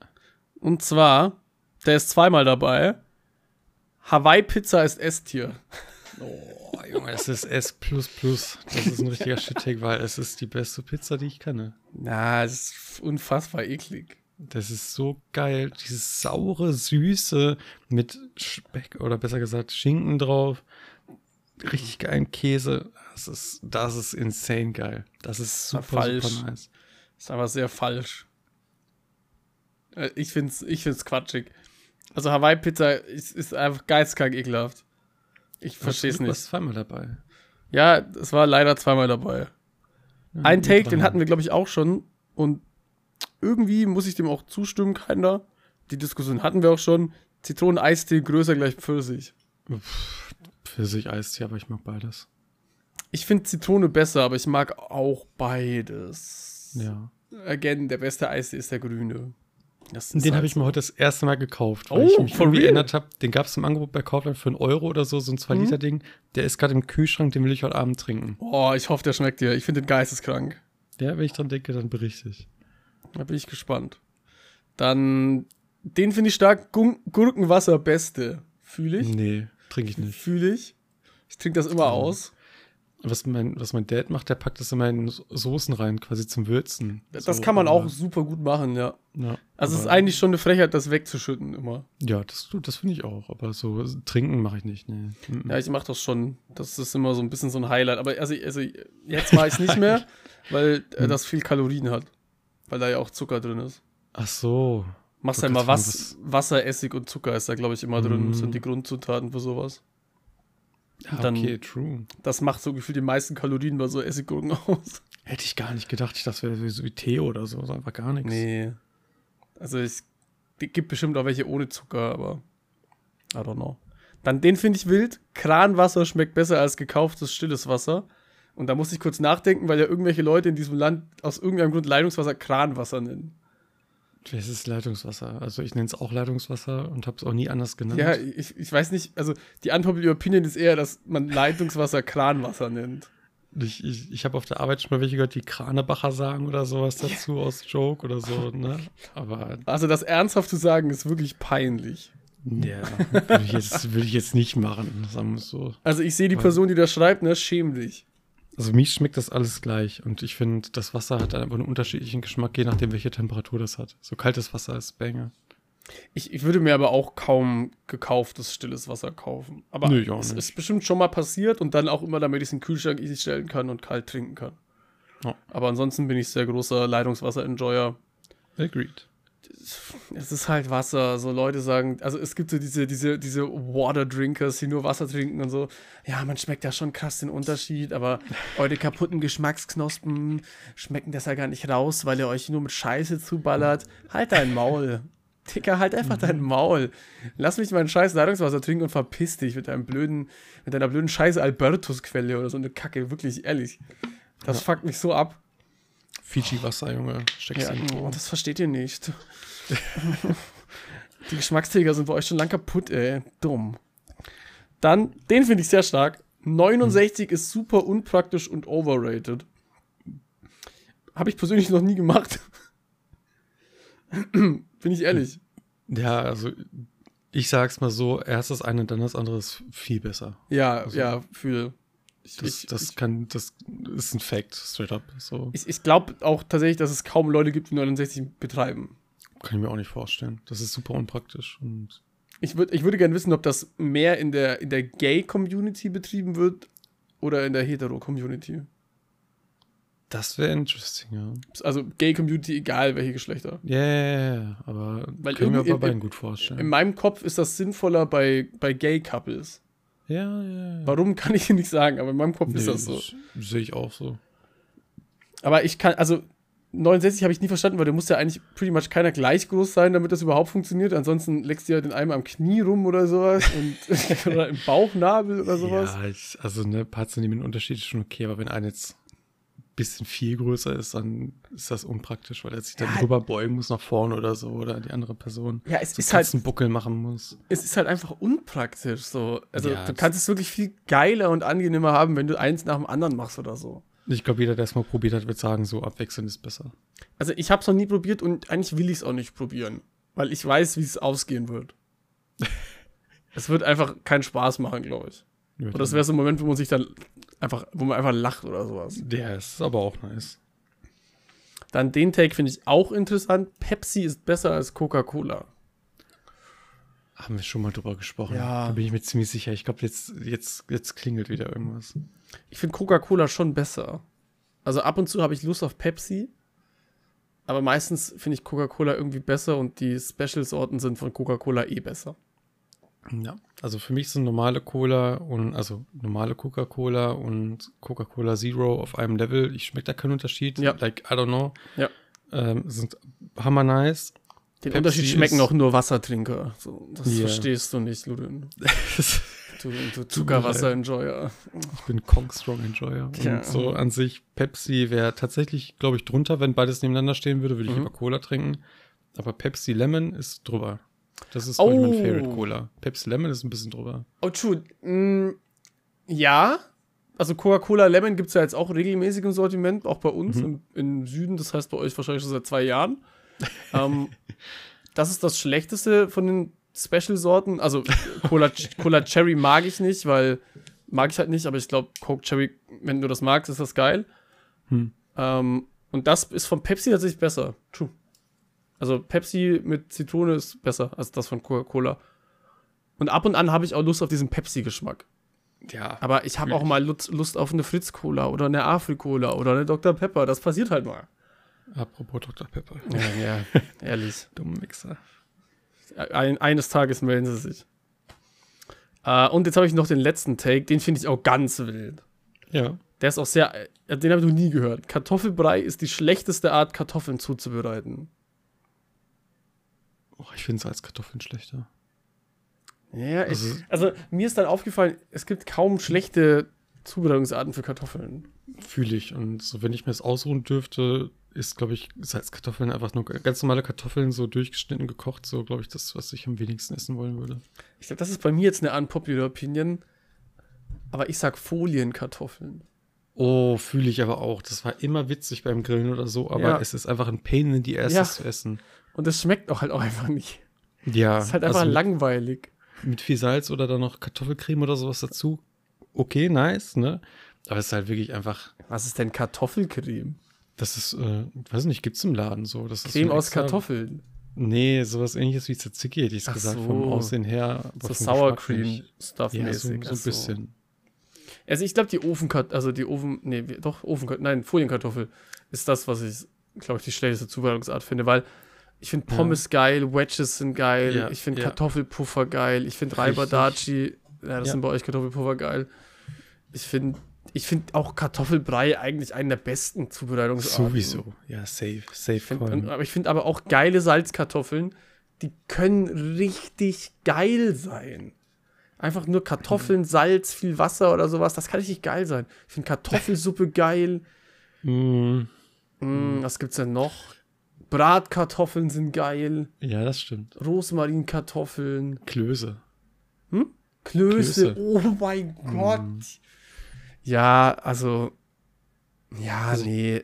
Und zwar, der ist zweimal dabei. Hawaii-Pizza ist S-Tier. Oh, Junge, es ist S. Das ist ein richtiger Shit-Take, weil es ist die beste Pizza, die ich kenne. Na, es ist unfassbar eklig. Das ist so geil. Dieses saure, süße mit Speck oder besser gesagt Schinken drauf. Richtig geilen Käse. Das ist, das ist insane geil. Das ist super, falsch. super nice. Das ist aber sehr falsch. Äh, ich find's, ich find's quatschig. Also Hawaii-Pizza ist, ist einfach geistkrank ekelhaft. Ich verstehe es nicht. Du warst zweimal dabei. Ja, es war leider zweimal dabei. Ja, Ein Take, den hatten wir, glaube ich, auch schon. Und irgendwie muss ich dem auch zustimmen, keiner. Die Diskussion hatten wir auch schon. Zitronen-Eistee größer gleich Pfirsich. Pfirsich-Eistee, aber ich mag beides. Ich finde Zitrone besser, aber ich mag auch beides. Ja. Again, der beste Eistee ist der grüne. Den habe ich mir heute das erste Mal gekauft, weil oh, ich mich irgendwie erinnert habe. Den gab es im Angebot bei Kaufland für einen Euro oder so, so ein 2-Liter-Ding. Mhm. Der ist gerade im Kühlschrank, den will ich heute Abend trinken. Oh, ich hoffe, der schmeckt dir. Ich finde den geisteskrank. Ja, wenn ich dran denke, dann berichte ich. Da bin ich gespannt. Dann, den finde ich stark. Gun Gurkenwasser beste. Fühle ich? Nee, trinke ich nicht. Fühle ich. Ich trinke das immer aus was mein, was mein Dad macht, der packt das immer in Soßen rein, quasi zum Würzen. Das so, kann man auch super gut machen, ja. ja also es ist eigentlich schon eine Frechheit, das wegzuschütten immer. Ja, das, das finde ich auch. Aber so trinken mache ich nicht, nee. Ja, ich mache das schon. Das ist immer so ein bisschen so ein Highlight. Aber also, also jetzt mache ich es nicht mehr, weil äh, hm. das viel Kalorien hat. Weil da ja auch Zucker drin ist. Ach so. Machst Du mal kannst was, Wasser, Essig und Zucker ist da, glaube ich, immer drin. Mm. Das sind die Grundzutaten für sowas. Ja, dann- okay, true. Das macht so gefühlt die meisten Kalorien bei so Essiggurken aus. Hätte ich gar nicht gedacht. Ich dachte, das wäre so wie Tee oder so. Das ist einfach gar nichts. Nee. Also es gibt bestimmt auch welche ohne Zucker, aber I don't know. Dann den finde ich wild. Kranwasser schmeckt besser als gekauftes stilles Wasser. Und da muss ich kurz nachdenken, weil ja irgendwelche Leute in diesem Land aus irgendeinem Grund Leitungswasser Kranwasser nennen. Das ist Leitungswasser. Also ich nenne es auch Leitungswasser und habe es auch nie anders genannt. Ja, ich, ich weiß nicht, also die unpopular Opinion ist eher, dass man Leitungswasser Kranwasser nennt. Ich, ich, ich habe auf der Arbeit schon mal welche gehört, die Kranebacher sagen oder sowas dazu aus Joke oder so, ne? Aber Also das ernsthaft zu sagen, ist wirklich peinlich. ja, will ich jetzt, will ich jetzt nicht machen, sagen wir es so. Also ich sehe die Person, die das schreibt, ne, schäm dich. Also mich schmeckt das alles gleich und ich finde, das Wasser hat einfach einen unterschiedlichen Geschmack, je nachdem, welche Temperatur das hat. So kaltes Wasser ist Banger. Ich, ich würde mir aber auch kaum gekauftes stilles Wasser kaufen. Aber Nö, es nicht. ist bestimmt schon mal passiert und dann auch immer, damit ich es in den Kühlschrank easy stellen kann und kalt trinken kann. Ja. Aber ansonsten bin ich sehr großer Leitungswasser-Enjoyer. Agreed. Es ist halt Wasser. So Leute sagen, also es gibt so diese, diese, diese Water-Drinkers, die nur Wasser trinken und so. Ja, man schmeckt ja schon krass den Unterschied, aber eure kaputten Geschmacksknospen schmecken das ja gar nicht raus, weil ihr euch nur mit Scheiße zuballert. Halt dein Maul. Dicker, halt einfach dein Maul. Lass mich mein scheiß Leitungswasser trinken und verpiss dich mit deinem blöden, mit deiner blöden scheiße Albertus-Quelle oder so eine Kacke. Wirklich, ehrlich. Das fuckt mich so ab. Fiji-Wasser, Junge. Steckst Ja, ja, oh, das versteht ihr nicht. Die Geschmacksträger sind bei euch schon lang kaputt, ey. Dumm. Dann, den finde ich sehr stark. 69 ist super unpraktisch und overrated. Habe ich persönlich noch nie gemacht. Bin ich ehrlich. Ja, also ich sag's mal so, erst das eine, dann das andere ist viel besser. Ja, Also, ja, für. Ich, Das, ich, das ich, kann, das ist ein Fact, straight up. So ich, ich glaube auch tatsächlich, dass es kaum Leute gibt, die 69 betreiben. kann ich mir auch nicht vorstellen. Das ist super unpraktisch. Und Ich, würd, ich würde gerne wissen, ob das mehr in der, in der Gay-Community betrieben wird oder in der Hetero-Community. das wäre interesting, ja. Also Gay-Community, egal welche Geschlechter. Ja, yeah, yeah, aber Weil können wir bei beiden gut vorstellen. In meinem Kopf ist das sinnvoller bei, bei Gay-Couples. Ja, ja, ja. Warum kann ich nicht sagen, aber in meinem Kopf ist Nee, das so. Sehe ich auch so. Aber ich kann, also 69 habe ich nie verstanden, weil da muss ja eigentlich pretty much keiner gleich groß sein, damit das überhaupt funktioniert. Ansonsten leckst du ja den einen am Knie rum oder sowas und, oder im Bauchnabel oder sowas. Ja, ich, also ne, paar Zentimeter Unterschied ist schon okay, aber wenn einer jetzt bisschen viel größer ist, dann ist das unpraktisch, weil er sich dann Ja. drüber beugen muss nach vorne oder so oder die andere Person Ja, es so ist halt, einen Buckel machen muss. es ist halt einfach unpraktisch so. Also Ja, du kannst es wirklich viel geiler und angenehmer haben, wenn du eins nach dem anderen machst oder so. Ich glaube, jeder, der es mal probiert hat, wird sagen, so abwechselnd ist besser. Also ich habe es noch nie probiert und eigentlich will ich es auch nicht probieren, weil ich weiß, wie es ausgehen wird. es wird einfach keinen Spaß machen, glaube ich. Oder das wäre so ein Moment, wo man sich dann einfach, wo man einfach lacht oder sowas. Der ist aber auch nice. Dann den Take finde ich auch interessant. Pepsi ist besser als Coca-Cola. Haben wir schon mal drüber gesprochen. Ja. Da bin ich mir ziemlich sicher. Ich glaube, jetzt, jetzt, jetzt klingelt wieder irgendwas. Ich finde Coca-Cola schon besser. Also ab und zu habe ich Lust auf Pepsi. Aber meistens finde ich Coca-Cola irgendwie besser und die Special-Sorten sind von Coca-Cola eh besser. Ja. Also für mich sind normale Cola und also normale Coca-Cola und Coca-Cola Zero auf einem Level. Ich schmecke da keinen Unterschied. Ja. Like, I don't know. Ja. Ähm, sind hammer nice. Den Pepsi Unterschied schmecken auch nur Wassertrinker. So, das Ja. verstehst du nicht, Ludin. ich Du, du Zuckerwasser-Enjoyer. bin Kong Strong Enjoyer. Ja. Und so an sich, Pepsi wäre tatsächlich, glaube ich, drunter, wenn beides nebeneinander stehen würde, würde ich Mhm. lieber Cola trinken. Aber Pepsi Lemon ist drüber. Das ist ich, mein Oh. Favorite Cola. Pepsi Lemon ist ein bisschen drüber. Oh, true. Mm, ja. Also Coca-Cola Lemon gibt es ja jetzt auch regelmäßig im Sortiment, auch bei uns im, im Süden. Das heißt bei euch wahrscheinlich schon seit zwei Jahren. ähm, das ist das Schlechteste von den Special-Sorten. Also Cola, Cola Cherry mag ich nicht, weil mag ich halt nicht, aber ich glaube, Coke Cherry, wenn du das magst, ist das geil. Hm. Ähm, und das ist von Pepsi tatsächlich besser. True. Also Pepsi mit Zitrone ist besser als das von Coca-Cola. Und ab und an habe ich auch Lust auf diesen Pepsi-Geschmack. Ja. Aber ich habe auch mal Lust, auf eine Fritz-Cola oder eine Afri-Cola oder eine Dr. Pepper. Das passiert halt mal. Apropos Dr. Pepper. Ja, ja ehrlich. Dummen Mixer. Ein, eines Tages melden sie sich. Äh, und jetzt habe ich noch den letzten Take, den finde ich auch ganz wild. Ja. Der ist auch sehr, äh, den habe ich noch nie gehört. Kartoffelbrei ist die schlechteste Art, Kartoffeln zuzubereiten. Oh, ich finde Salzkartoffeln schlechter. Ja, Also- ich, also mir ist dann aufgefallen, es gibt kaum schlechte Zubereitungsarten für Kartoffeln. Fühle ich. Und so, wenn ich mir das ausruhen dürfte, ist, glaube ich, Salzkartoffeln einfach nur ganz normale Kartoffeln, so durchgeschnitten, gekocht, so, glaube ich, das, was ich am wenigsten essen wollen würde. Ich glaube, das ist bei mir jetzt eine unpopular Opinion. Aber ich sag Folienkartoffeln. Oh, fühle ich aber auch. Das war immer witzig beim Grillen oder so, aber Ja. es ist einfach ein Pain in die Ass, Ja. das zu essen. Und das schmeckt auch halt auch einfach nicht. Ja. Das ist halt einfach also mit, langweilig. mit viel Salz oder dann noch Kartoffelcreme oder sowas dazu. Okay, nice, ne? Aber es ist halt wirklich einfach, Was ist denn Kartoffelcreme? das ist, äh, weiß nicht, gibt's im Laden so. Das Creme so aus extra- Kartoffeln. Nee, sowas ähnliches wie Tzatziki, hätte ich Ach gesagt, so. vom Aussehen her. So Sour Cream. Stuff Ja, so, mäßig. so Ach ein bisschen. Also ich glaube, die Ofenkart, also die Ofen, nee, doch, Ofenkartoffel, nein, Folienkartoffel ist das, was ich, glaube ich, die schlechteste Zubereitungsart finde, weil ich finde Ja. Pommes geil, Wedges sind geil, Ja, ich finde ja. Kartoffelpuffer geil, ich finde Richtig. Reibadachi, ja, das Ja. sind bei euch Kartoffelpuffer geil. Ich finde ich finde auch Kartoffelbrei eigentlich einen der besten Zubereitungsarten. Sowieso. Ja, safe. Safe Find, aber ich finde aber auch geile Salzkartoffeln, die können richtig geil sein. Einfach nur Kartoffeln, Salz, viel Wasser oder sowas, das kann richtig geil sein. Ich finde Kartoffelsuppe geil. Mm, Mm, was gibt's denn noch? Bratkartoffeln sind geil. ja, das stimmt. Rosmarinkartoffeln. Klöße. Klöße. Klöße. Oh mein Gott. Ja, also. Ja, Also- nee.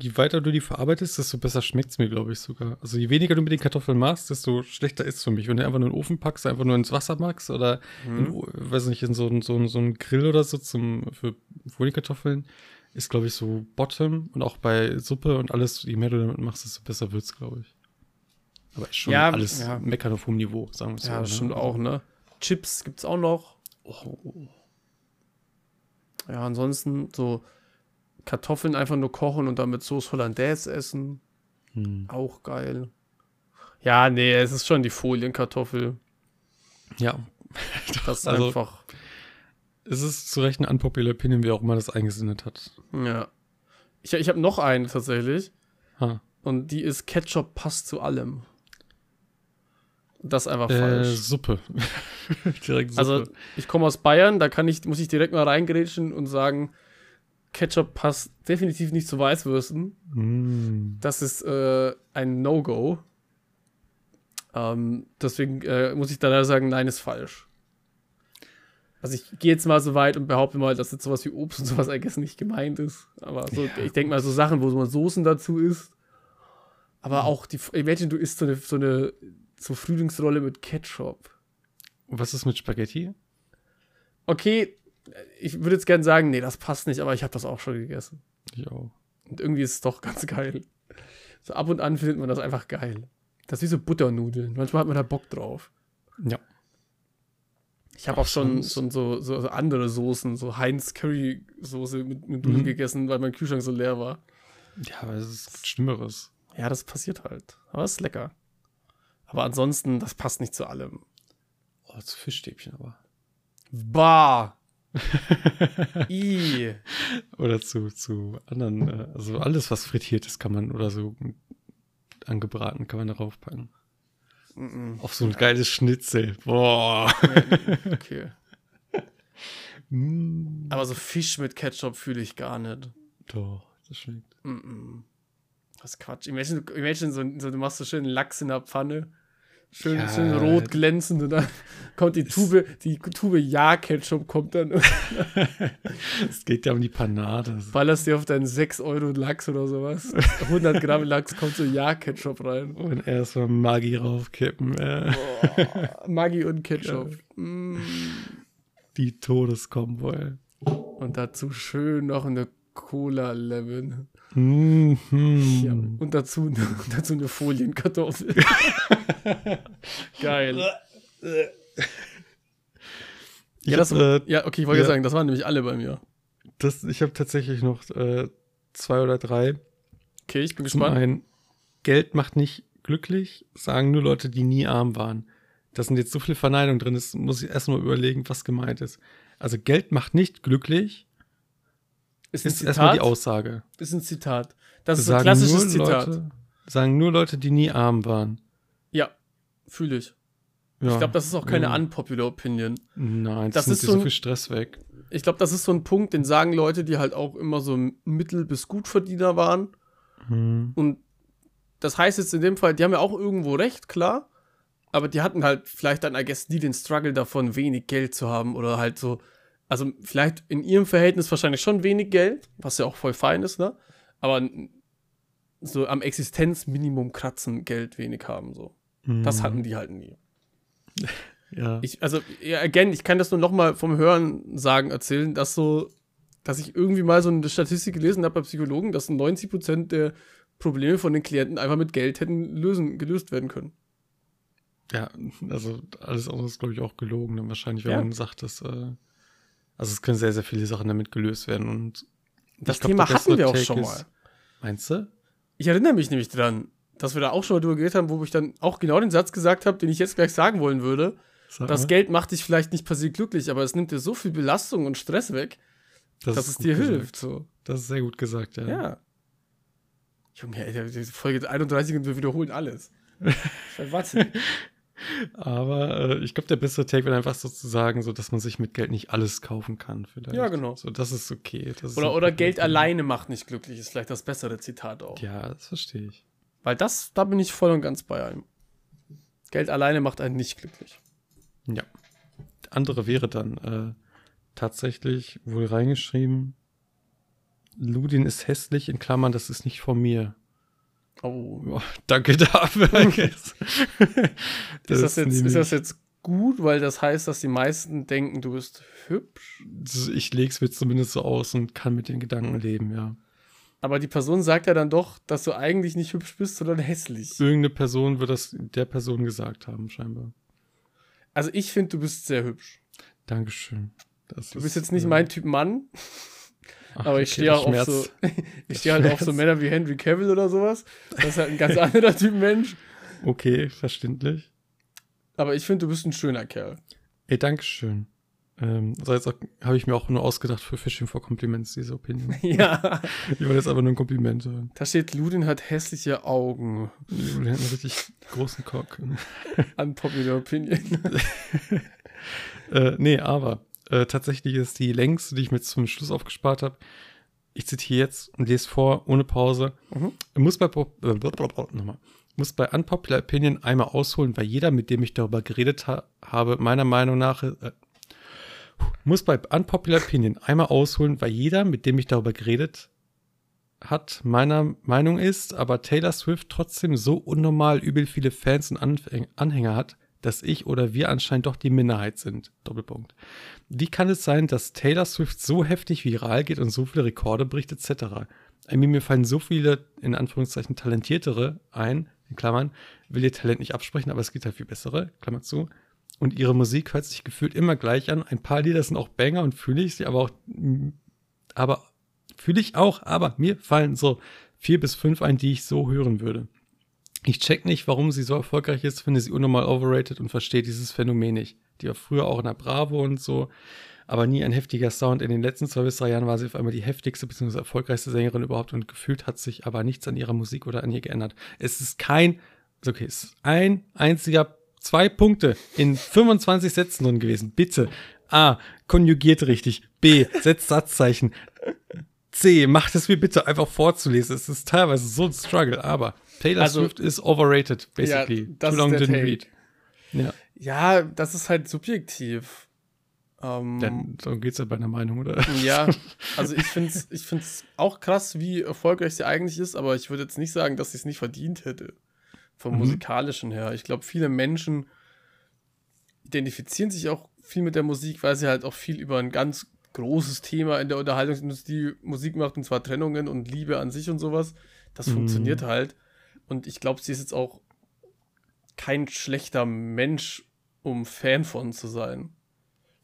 Je weiter du die verarbeitest, desto besser schmeckt es mir, glaube ich, sogar. Also je weniger du mit den Kartoffeln machst, desto schlechter ist es für mich. Wenn du einfach nur in den Ofen packst, einfach nur ins Wasser machst oder, in, weiß nicht, in so, einen- so, so einen Grill oder so zum, für Folienkartoffeln, ist, glaube ich, so Bottom. Und auch bei Suppe und alles, je mehr du damit machst, desto besser wird es, glaube ich. Aber ist schon Ja, alles ja. meckern auf hohem Niveau, sagen wir es so. Ja, ne? stimmt auch, ne? Chips gibt's auch noch. Oh, Ja, ansonsten so Kartoffeln einfach nur kochen und dann mit Sauce Hollandaise essen. hm. Auch geil. Ja, nee, es ist schon die Folienkartoffel. Ja, Das ist Also- einfach. Es ist zu Recht eine unpopular Opinion, wie auch immer das eingesinnet hat. Ja. Ich, ich habe noch eine tatsächlich. Ha. Und die ist Ketchup passt zu allem. Das ist einfach Äh, falsch. Suppe. Direkt Suppe. Also, ich komme aus Bayern, da kann ich, muss ich direkt mal reingrätschen und sagen, Ketchup passt definitiv nicht zu Weißwürsten. Mm. Das ist äh, ein No-Go. Ähm, deswegen äh, muss ich da leider sagen, nein, ist falsch. Also ich gehe jetzt mal so weit und behaupte mal, dass jetzt sowas wie Obst und sowas eigentlich nicht gemeint ist. Aber so, Ja. ich denke mal so Sachen, wo man Soßen dazu isst. Aber auch die, imagine, du isst so eine, so eine so Frühlingsrolle mit Ketchup. Was ist mit Spaghetti? Okay, ich würde jetzt gerne sagen, nee, das passt nicht, aber ich habe das auch schon gegessen. Ich auch. Und irgendwie ist es doch ganz geil. So ab und an findet man das einfach geil. Das ist wie so Butternudeln. Manchmal hat man da Bock drauf. Ja. Ich habe auch schon, schon so, so, so andere Soßen, so Heinz Curry Soße mit, mit Nudeln Mhm. gegessen, weil mein Kühlschrank so leer war. Ja, aber es ist Schlimmeres. Ja, das passiert halt. Aber es ist lecker. Aber ansonsten, das passt nicht zu allem. Oh, zu Fischstäbchen aber. Bah! I. Oder zu, zu anderen, äh, also alles, was frittiert ist, kann man, oder so angebraten, kann man darauf packen. Mm, Auf so ein geiles Schnitzel. Boah. mm. Okay. Mm. Aber so Fisch mit Ketchup fühle ich gar nicht. Doch, das schmeckt. Mm-mm. Das ist Quatsch. Imagine, imagine so, so, du machst so schön Lachs in der Pfanne. Schön, Ja. schön rot glänzend und dann kommt die Tube, die Tube Ja-Ketchup kommt dann Es geht ja um die Panade. ballerst dir auf deinen 6 Euro Lachs oder sowas. 100 Gramm Lachs kommt so Ja-Ketchup rein. Und erstmal Maggi raufkippen. Äh, Boah, Maggi und Ketchup. Mm. die Todeskombo. Und dazu schön noch eine Cola Lemon. Mhm. Ja, und dazu, dazu eine Folienkartoffel. Geil. Ja, das, hab, äh, ja, okay, ich wollte ja. sagen, das waren nämlich alle bei mir. das, ich habe tatsächlich noch äh, zwei oder drei. Okay, ich bin Zum gespannt. einen, Geld macht nicht glücklich, sagen nur Leute, die nie arm waren. Da sind jetzt so viele Verneinungen drin, das muss ich erstmal überlegen, was gemeint ist. Also Geld macht nicht glücklich, Ist ein ist erstmal die Zitat. Aussage. Ist ein Zitat. Das ist sagen ein klassisches Zitat. Leute, sagen nur Leute, die nie arm waren. Ja, fühle ich. Ja. Ich glaube, das ist auch keine Ja. unpopular Opinion. Nein, das das, nimmt ist so so ein- viel Stress weg. Ich glaube, das ist so ein Punkt, den sagen Leute, die halt auch immer so Mittel- bis Gutverdiener waren. Hm. Und das heißt jetzt in dem Fall, die haben ja auch irgendwo recht, klar. Aber die hatten halt vielleicht dann, I guess, nie den Struggle davon, wenig Geld zu haben oder halt so. Also vielleicht in ihrem Verhältnis wahrscheinlich schon wenig Geld, was ja auch voll fein ist, ne? Aber so am Existenzminimum kratzen, Geld wenig haben, so. Das Hm. hatten die halt nie. Ja. Ich, also, ja, again, ich kann das nur noch mal vom Hören sagen, erzählen, dass so, dass ich irgendwie mal so eine Statistik gelesen habe bei Psychologen, dass 90% der Probleme von den Klienten einfach mit Geld hätten lösen, gelöst werden können. Ja, also alles andere ist, glaube ich, auch gelogen. Dann wahrscheinlich, wenn Ja. man sagt, dass, äh, also es können sehr, sehr viele Sachen damit gelöst werden. Und Das glaub, Thema hatten wir auch Take schon ist- mal. Meinst du? Ich erinnere mich nämlich dran, dass wir da auch schon mal drüber geredet haben, wo ich dann auch genau den Satz gesagt habe, den ich jetzt gleich sagen wollen würde. Sag Das. Geld macht dich vielleicht nicht per se glücklich, aber es nimmt dir so viel Belastung und Stress weg, das dass ist es dir gesagt. hilft. So. Das ist sehr gut gesagt, ja. Ja. Junge, ey, die Folge 31 und wir wiederholen alles. Warte. Aber äh, ich glaube, der bessere Take wäre einfach sozusagen so, dass man sich mit Geld nicht alles kaufen kann. Vielleicht. Ja, genau. So, das ist okay. Das ist Oder, auch oder. Geld alleine macht nicht glücklich, ist vielleicht das bessere Zitat auch. Ja, das verstehe ich. Weil das, da bin ich voll und ganz bei einem. Geld alleine macht einen nicht glücklich. Ja. Der andere wäre dann äh, tatsächlich wohl reingeschrieben, Ludin ist hässlich, in Klammern, das ist nicht von mir. Oh. Danke dafür. Guess. Ist das, jetzt, ist das jetzt gut, weil das heißt, dass die meisten denken, du bist hübsch? Ich lege es mir zumindest so aus und kann mit den Gedanken leben, ja. Aber die Person sagt ja dann doch, dass du eigentlich nicht hübsch bist, sondern hässlich. Irgendeine Person wird das der Person gesagt haben, scheinbar. Also ich finde, du bist sehr hübsch. Dankeschön. Das Du ist, bist jetzt nicht äh, mein Typ Mann, ach, aber ich okay, stehe auch auf so, ich stehe halt auf so. Männer wie Henry Cavill oder sowas. Das ist halt ein ganz anderer Typ Mensch. Okay, verständlich. Aber ich finde, du bist ein schöner Kerl. Ey, Dankeschön. Ähm, also jetzt habe ich mir auch nur ausgedacht für Fishing for Compliments, diese Opinion. Ja. Ich wollte jetzt aber nur ein Kompliment hören. Da steht, Ludin hat hässliche Augen. Der hat einen richtig großen Cock. Unpopular Opinion. Äh, nee, aber äh, tatsächlich ist die längste, die ich mir zum Schluss aufgespart habe. Ich zitiere jetzt und lese vor, ohne Pause. Mhm. Muss bei, äh, nochmal. Muss bei Unpopular Opinion einmal ausholen, weil jeder, mit dem ich darüber geredet ha habe, meiner Meinung nach. Äh, muss bei Unpopular Opinion einmal ausholen, weil jeder, mit dem ich darüber geredet hat, meiner Meinung ist, aber Taylor Swift trotzdem so unnormal übel viele Fans und Anhänger hat, dass ich oder wir anscheinend doch die Minderheit sind. Doppelpunkt. Wie kann es sein, dass Taylor Swift so heftig viral geht und so viele Rekorde bricht, etc.? Mir fallen so viele, in Anführungszeichen, talentiertere ein, in Klammern, will ihr Talent nicht absprechen, aber es gibt halt viel bessere, Klammer zu. Und ihre Musik hört sich gefühlt immer gleich an. Ein paar Lieder sind auch Banger und fühle ich sie, aber auch, aber fühle ich auch, aber mir fallen so vier bis fünf ein, die ich so hören würde. Ich check nicht, warum sie so erfolgreich ist, finde sie unnormal overrated und verstehe dieses Phänomen nicht. Die war früher auch in der Bravo und so, aber nie ein heftiger Sound. In den letzten zwei bis drei Jahren war sie auf einmal die heftigste bzw. erfolgreichste Sängerin überhaupt und gefühlt hat sich aber nichts an ihrer Musik oder an ihr geändert. Es ist kein, okay, es ist ein einziger, zwei Punkte in 25 Sätzen drin gewesen. Bitte. A, konjugiert richtig. B, setzt Satzzeichen. C, macht es mir bitte einfach vorzulesen. Es ist teilweise so ein Struggle, aber Taylor Also- Swift ist overrated, basically. Ja, das Too long didn't Take. read. Ja, Ja, das ist halt subjektiv. Ähm, dann so geht's ja bei einer Meinung, oder? ja, also ich finde es ich find's auch krass, wie erfolgreich sie eigentlich ist, aber ich würde jetzt nicht sagen, dass sie es nicht verdient hätte. Vom Mhm. musikalischen her. Ich glaube, viele Menschen identifizieren sich auch viel mit der Musik, weil sie halt auch viel über ein ganz großes Thema in der Unterhaltungsindustrie Musik macht, und zwar Trennungen und Liebe an sich und sowas. Das Mhm. funktioniert halt. Und ich glaube, sie ist jetzt auch kein schlechter Mensch, um Fan von zu sein.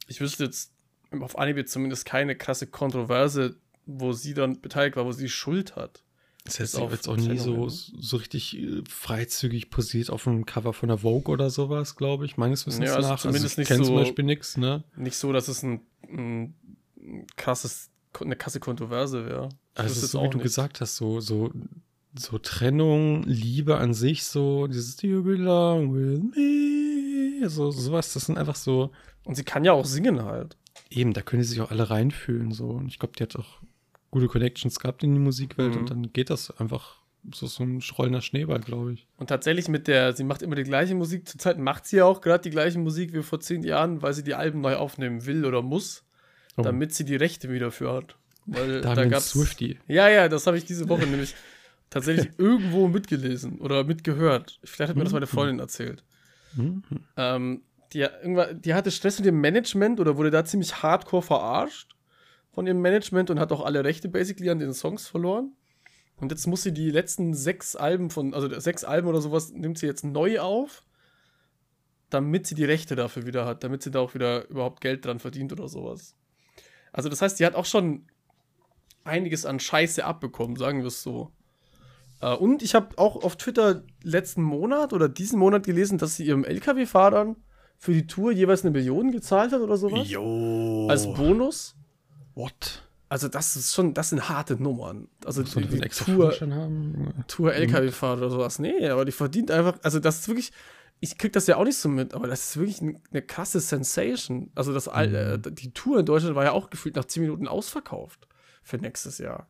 Ich wüsste jetzt auf jetzt zumindest keine krasse Kontroverse, wo sie dann beteiligt war, wo sie Schuld hat. Das heißt, auch, jetzt auch nie so, so richtig äh, freizügig posiert auf einem Cover von der Vogue oder sowas, glaube ich, meines Wissens ja, also nach. Zumindest also, nicht so, zum Beispiel nichts, ne? Nicht so, dass es ein, ein krasses, eine krasse Kontroverse wäre. Also, so wie du gesagt hast, so, so, so Trennung, Liebe an sich, so dieses You belong with me, so sowas, das sind einfach so. Und sie kann ja auch singen halt. Eben, da können sie sich auch alle reinfühlen, so. Und ich glaube, die hat auch gute Connections gehabt in die Musikwelt mhm. und dann geht das einfach so, so ein schrollender Schneeball, glaube ich. Und tatsächlich mit der, sie macht immer die gleiche Musik. Zurzeit macht sie ja auch gerade die gleiche Musik wie vor zehn Jahren, weil sie die Alben neu aufnehmen will oder muss, oh. damit sie die Rechte wieder für hat. Weil da, da gab's Swifty. Ja, ja, das habe ich diese Woche nämlich tatsächlich irgendwo mitgelesen oder mitgehört. Vielleicht hat mir das meine mhm. Freundin erzählt. Mhm. Ähm, die, die hatte Stress mit dem Management oder wurde da ziemlich hardcore verarscht von ihrem Management und hat auch alle Rechte basically an den Songs verloren. Und jetzt muss sie die letzten sechs Alben von, also sechs Alben oder sowas, nimmt sie jetzt neu auf, damit sie die Rechte dafür wieder hat, damit sie da auch wieder überhaupt Geld dran verdient oder sowas. Also das heißt, sie hat auch schon einiges an Scheiße abbekommen, sagen wir es so. Äh, und ich habe auch auf Twitter letzten Monat oder diesen Monat gelesen, dass sie ihrem LKW-Fahrern für die Tour jeweils eine Million gezahlt hat oder sowas. Jo. Als Bonus. What? Also das ist schon, das sind harte Nummern. Also die, die Tour, Tour LKW-Fahrt oder sowas. Nee, aber die verdient einfach, also das ist wirklich, ich krieg das ja auch nicht so mit, aber das ist wirklich eine, eine krasse Sensation. Also das, mhm. äh, die Tour in Deutschland war ja auch gefühlt nach 10 Minuten ausverkauft für nächstes Jahr.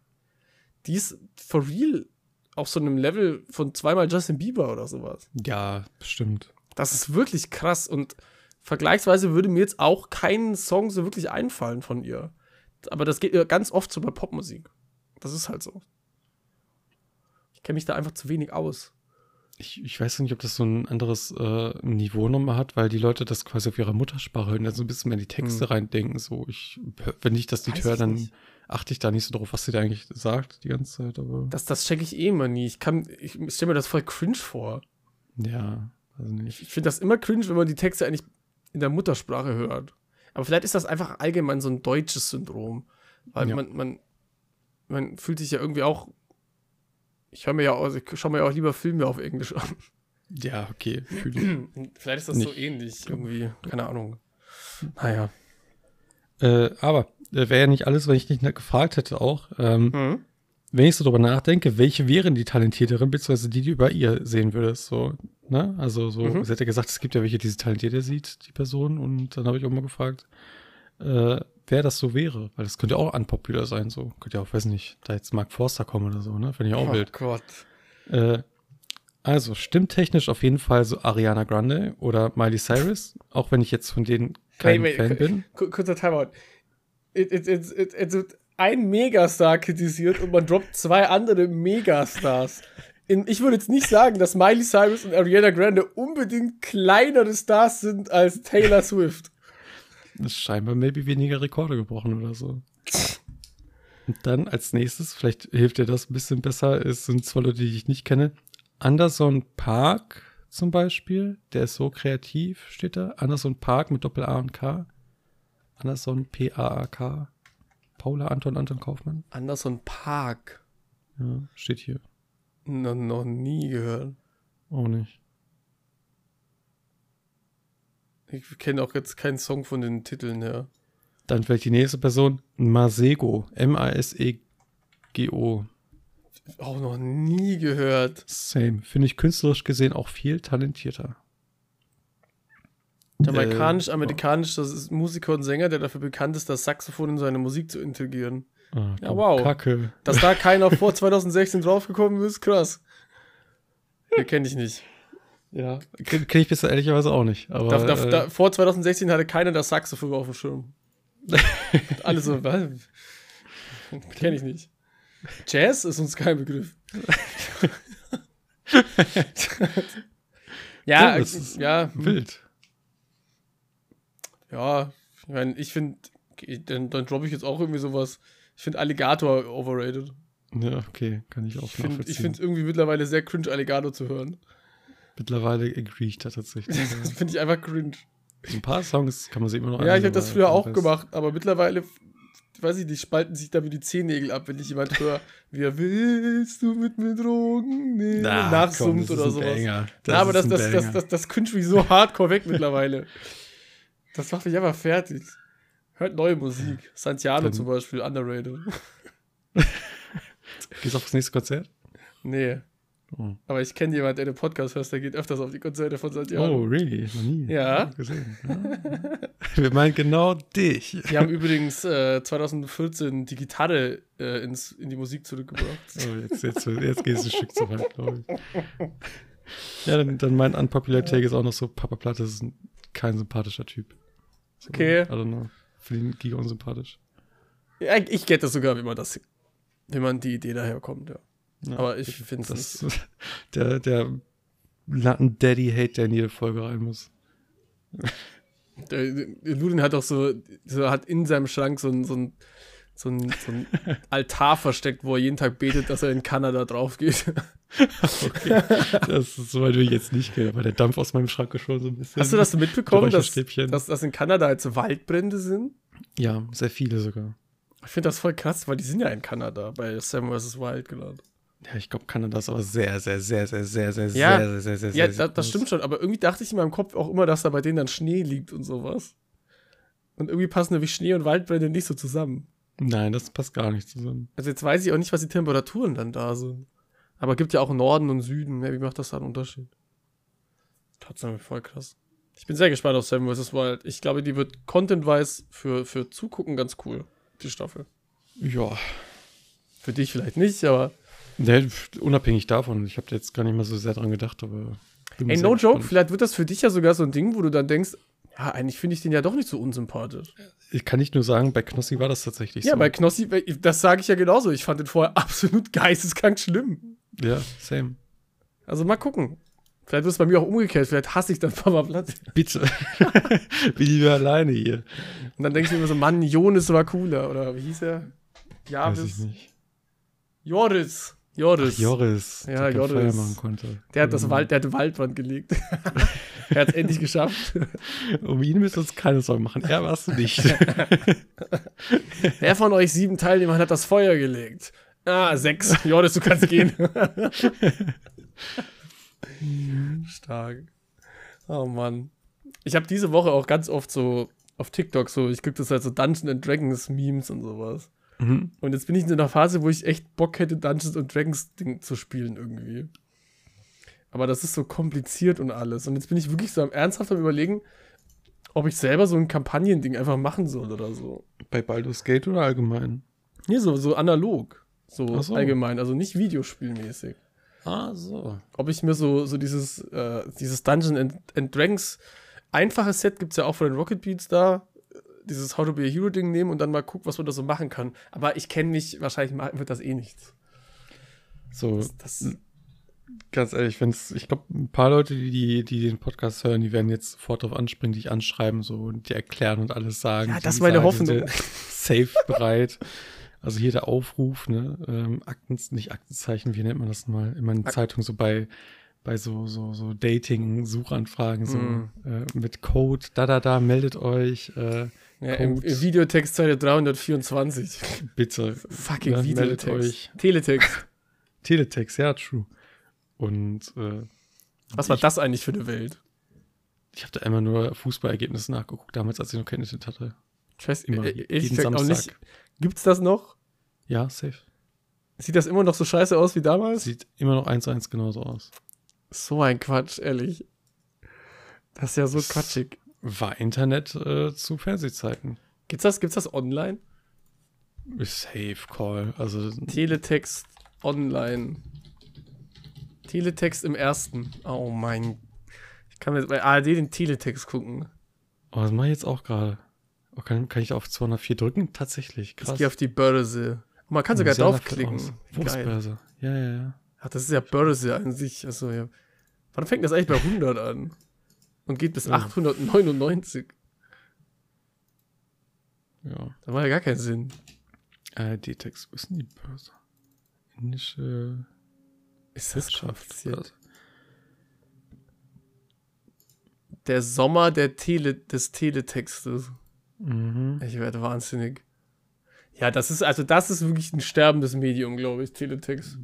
Die ist for real auf so einem Level von zweimal Justin Bieber oder sowas. Ja, bestimmt. Das ist wirklich krass und vergleichsweise würde mir jetzt auch kein Song so wirklich einfallen von ihr. Aber das geht ganz oft so bei Popmusik. Das ist halt so. Ich kenne mich da einfach zu wenig aus. Ich, ich weiß nicht, ob das so ein anderes äh, Niveau nochmal hat, weil die Leute das quasi auf ihrer Muttersprache hören, dann so ein bisschen mehr in die Texte hm. reindenken. So, ich, wenn ich das nicht höre, dann nicht. Achte ich da nicht so drauf, was sie da eigentlich sagt die ganze Zeit. Aber das, das checke ich eh immer nie. Ich kann, ich stelle mir das voll cringe vor. Ja, also nicht. Ich, finde das immer cringe, wenn man die Texte eigentlich in der Muttersprache hört. Aber vielleicht ist das einfach allgemein so ein deutsches Syndrom. Weil ja. man, man, man fühlt sich ja irgendwie auch. Ich höre mir ja auch, ich schaue mir ja auch lieber Filme auf Englisch an. Ja, okay. Vielleicht ist das Nicht. so ähnlich irgendwie. Keine Ahnung. Naja. Äh, aber wäre ja nicht alles, wenn ich nicht gefragt hätte auch. Ähm, mhm. Wenn ich so drüber nachdenke, welche wären die talentierteren, beziehungsweise die, die über ihr sehen würdest, so, ne? Also so, mhm. sie hat ja gesagt, es gibt ja welche, die sie talentiert sieht, die Person, und dann habe ich auch mal gefragt, äh, wer das so wäre, weil das könnte auch unpopular sein, so. Könnte ja auch, weiß nicht, da jetzt Mark Forster kommen oder so, ne? Finde ich auch oh wild. Oh Gott. Äh, also, stimmtechnisch auf jeden Fall so Ariana Grande oder Miley Cyrus, auch wenn ich jetzt von denen kein wait, Fan bin. Kurzer Timeout. It, it, ein Megastar kritisiert und man droppt zwei andere Megastars. In, ich würde jetzt nicht sagen, dass Miley Cyrus und Ariana Grande unbedingt kleinere Stars sind als Taylor Swift. Das scheinbar maybe weniger Rekorde gebrochen oder so. Und dann als nächstes, vielleicht hilft dir das ein bisschen besser, ist, sind zwei Leute, die ich nicht kenne. Anderson Park zum Beispiel, der ist so kreativ, steht da. Anderson Park mit Doppel A und K. Anderson P-A-A-K. Paula Anton Anton Kaufmann. Anderson Park. Ja, steht hier. No, noch nie gehört. Auch nicht. Ich kenne auch jetzt keinen Song von den Titeln her. Dann vielleicht die nächste Person. Masego. M-A-S-E-G-O. Auch noch nie gehört. Same. Finde ich künstlerisch gesehen auch viel talentierter. Jamaikanisch-amerikanisch, das ist Musiker und Sänger, der dafür bekannt ist, das Saxophon in seine Musik zu integrieren. Ah, ja, wow. Kacke. Dass da keiner vor 2016 draufgekommen ist, krass. Den kenne ich nicht. Ja. Kenne kenn ich bisher ehrlicherweise auch nicht. Aber, da, da, äh, da, vor 2016 hatte keiner das Saxophon auf dem Schirm. Alle so, was? Kenne ich nicht. Jazz ist uns kein Begriff. ja, ja, ja, wild. Ja, ich meine, ich finde, dann, dann droppe ich jetzt auch irgendwie sowas. Ich finde Alligator overrated. Ja, okay, kann ich auch Ich finde es irgendwie mittlerweile sehr cringe, Alligator zu hören. Mittlerweile agree ich da tatsächlich. das finde ich einfach cringe. Ein paar Songs kann man sich immer noch Ja, ich habe das früher auch gemacht, aber mittlerweile weiß nicht, die spalten sich da wie die Zehennägel ab, wenn ich jemand höre, wer willst du mit mir Drogen nehmen? Na, Nachsummt komm, das oder sowas. Na, aber das, das, das, Banger. das, das künst mich so hardcore weg mittlerweile. Das macht mich einfach fertig. Hört neue Musik. Santiano zum Beispiel, underrated. Gehst du auf das nächste Konzert? Nee. Oh. Aber ich kenne jemanden, der den Podcast hört, der geht öfters auf die Konzerte von Santiano. Oh, really? Noch nie. Ja. Gesehen. Ja. Wir meinen genau dich. Die haben übrigens äh, 2014 die Gitarre äh, ins, in die Musik zurückgebracht. Oh, jetzt, jetzt, jetzt geht es ein Stück zu weit, glaube ich. Ja, dann, dann mein Unpopular Take ist auch noch so, Papa Platte ist ein, kein sympathischer Typ. So, Okay. I don't know. Für den giga unsympathisch. Ja, ich get das sogar, wie man das, wie man die Idee daherkommt, ja. Ja, Aber ich finde es der, der Latten-Daddy-Hate, der in jede Folge rein muss. Ludin hat auch so, so hat in seinem Schrank so ein, so ein, so ein, so ein Altar versteckt, wo er jeden Tag betet, dass er in Kanada drauf geht. Okay. das ist soweit will ich jetzt nicht gehen, aber der Dampf aus meinem Schrank ist schon so ein bisschen. Hast du das mitbekommen, dass, dass, dass in Kanada jetzt Waldbrände sind? Ja, sehr viele sogar. Ich finde das voll krass, weil die sind ja in Kanada bei Sam vs. Wild gerade. Ja, ich glaube, Kanada ist aber sehr, sehr, sehr, sehr, sehr, sehr, Ja. sehr, sehr, sehr, sehr, Ja, sehr da, das groß. stimmt schon, aber irgendwie dachte ich in meinem Kopf auch immer, dass da bei denen dann Schnee liegt und sowas. Und irgendwie passen nämlich Schnee und Waldbrände nicht so zusammen. Nein, das passt gar nicht zusammen. Also jetzt weiß ich auch nicht, was die Temperaturen dann da sind. Aber gibt ja auch Norden und Süden. Ja, wie macht das da einen Unterschied? Trotzdem voll krass. Ich bin sehr gespannt auf Seven vs. Wild. Ich glaube, die wird content-wise für, für Zugucken ganz cool, die Staffel. Ja. Für dich vielleicht nicht, aber. Ne, unabhängig davon, ich habe jetzt gar nicht mal so sehr dran gedacht, aber. Ey, no joke, gespannt. vielleicht wird das für dich ja sogar so ein Ding, wo du dann denkst, ja, eigentlich finde ich den ja doch nicht so unsympathisch. Ich kann nicht nur sagen, bei Knossi war das tatsächlich Ja, so. bei Knossi, das sage ich ja genauso. Ich fand den vorher absolut geisteskrank schlimm. Ja, same. Also mal gucken. Vielleicht wird es bei mir auch umgekehrt. Vielleicht hasse ich dann Papa Platt. Bitte. Bin ich wieder alleine hier. Und dann denkst du mir so, Mann, Jonas war cooler. Oder wie hieß er? Weiß ich Javis. nicht. Joris. Joris. Joris. Ja, der Joris. Feuer machen konnte. Der hat das Wald, der hat die Waldwand gelegt. er hat es endlich geschafft. Um ihn müssen wir uns keine Sorgen machen. Er warst du nicht. Wer von euch sieben Teilnehmern hat das Feuer gelegt? Ah, sechs. Joris, du kannst gehen. Stark. Oh Mann. Ich habe diese Woche auch ganz oft so auf TikTok so, ich krieg das halt so Dungeons and Dragons Memes und sowas. Mhm. Und jetzt bin ich in einer Phase, wo ich echt Bock hätte, Dungeons and Dragons Ding zu spielen irgendwie. Aber das ist so kompliziert und alles. Und jetzt bin ich wirklich so am ernsthaft am überlegen, ob ich selber so ein Kampagnending einfach machen soll oder so. Bei Baldur's Gate oder allgemein? Nee, so, so analog. So, so. allgemein, also nicht videospielmäßig. Ah, so. Ob ich mir so, so dieses, äh, dieses Dungeons and, and Dragons einfaches Set gibt es ja auch von den Rocket Beats da. Dieses How to be a Hero Ding nehmen und dann mal gucken, was man da so machen kann. Aber ich kenne mich, wahrscheinlich wird das eh nichts. So, Das, ganz ehrlich, wenn's, ich glaube, ein paar Leute, die, die, den Podcast hören, die werden jetzt sofort darauf anspringen, dich anschreiben, so und die erklären und alles sagen. Ja, das ist meine Hoffnung. Safe bereit. Also hier der Aufruf, ne, ähm, Akten, nicht Aktenzeichen, wie nennt man das mal? In Ak- Zeitung so bei, bei so, so, so Dating-Suchanfragen, so Mhm. äh, mit Code, da, da, da, meldet euch, äh, ja, im, im Videotext Seite 324. bitte. Fucking Ja, Videotext. euch. Teletext. Teletext, ja, true. Und äh, Was war das eigentlich für eine Welt? ich habe da einmal nur Fußballergebnisse nachgeguckt, damals, als ich noch kein Internet hatte. Ich weiß Immer, äh, ehrlich jeden gesagt auch Samstag. nicht. Gibt's das noch? Ja, safe. Sieht das immer noch so scheiße aus wie damals? Sieht immer noch eins zu eins genauso aus. So ein Quatsch, ehrlich. Das ist ja so quatschig. War Internet äh, zu Fernsehzeiten. Gibt's das, gibt's das online? Safe Call. Also, Teletext online. Teletext im ersten. Oh mein. Ich kann mir bei ARD den Teletext gucken. oh, das mache ich jetzt auch gerade. Oh, kann, kann ich auf 204 drücken? Tatsächlich. Ich Krass. gehe auf die Börse. Und man kann Oh, sogar draufklicken. Wurstbörse. Ja, ja, ja. Ach, das ist ja Börse an sich. Also, ja. Wann fängt das eigentlich bei 100 an? Und geht bis Ja. 899. ja. Da macht ja gar keinen Sinn. ARD-Text. Wo ist denn die Börse? Indische Ist das Wirtschaft. kompliziert? Der Sommer der Tele des Teletextes. Mhm. Ich werde wahnsinnig. Ja, das ist, also das ist wirklich ein sterbendes Medium, glaube ich, Teletext.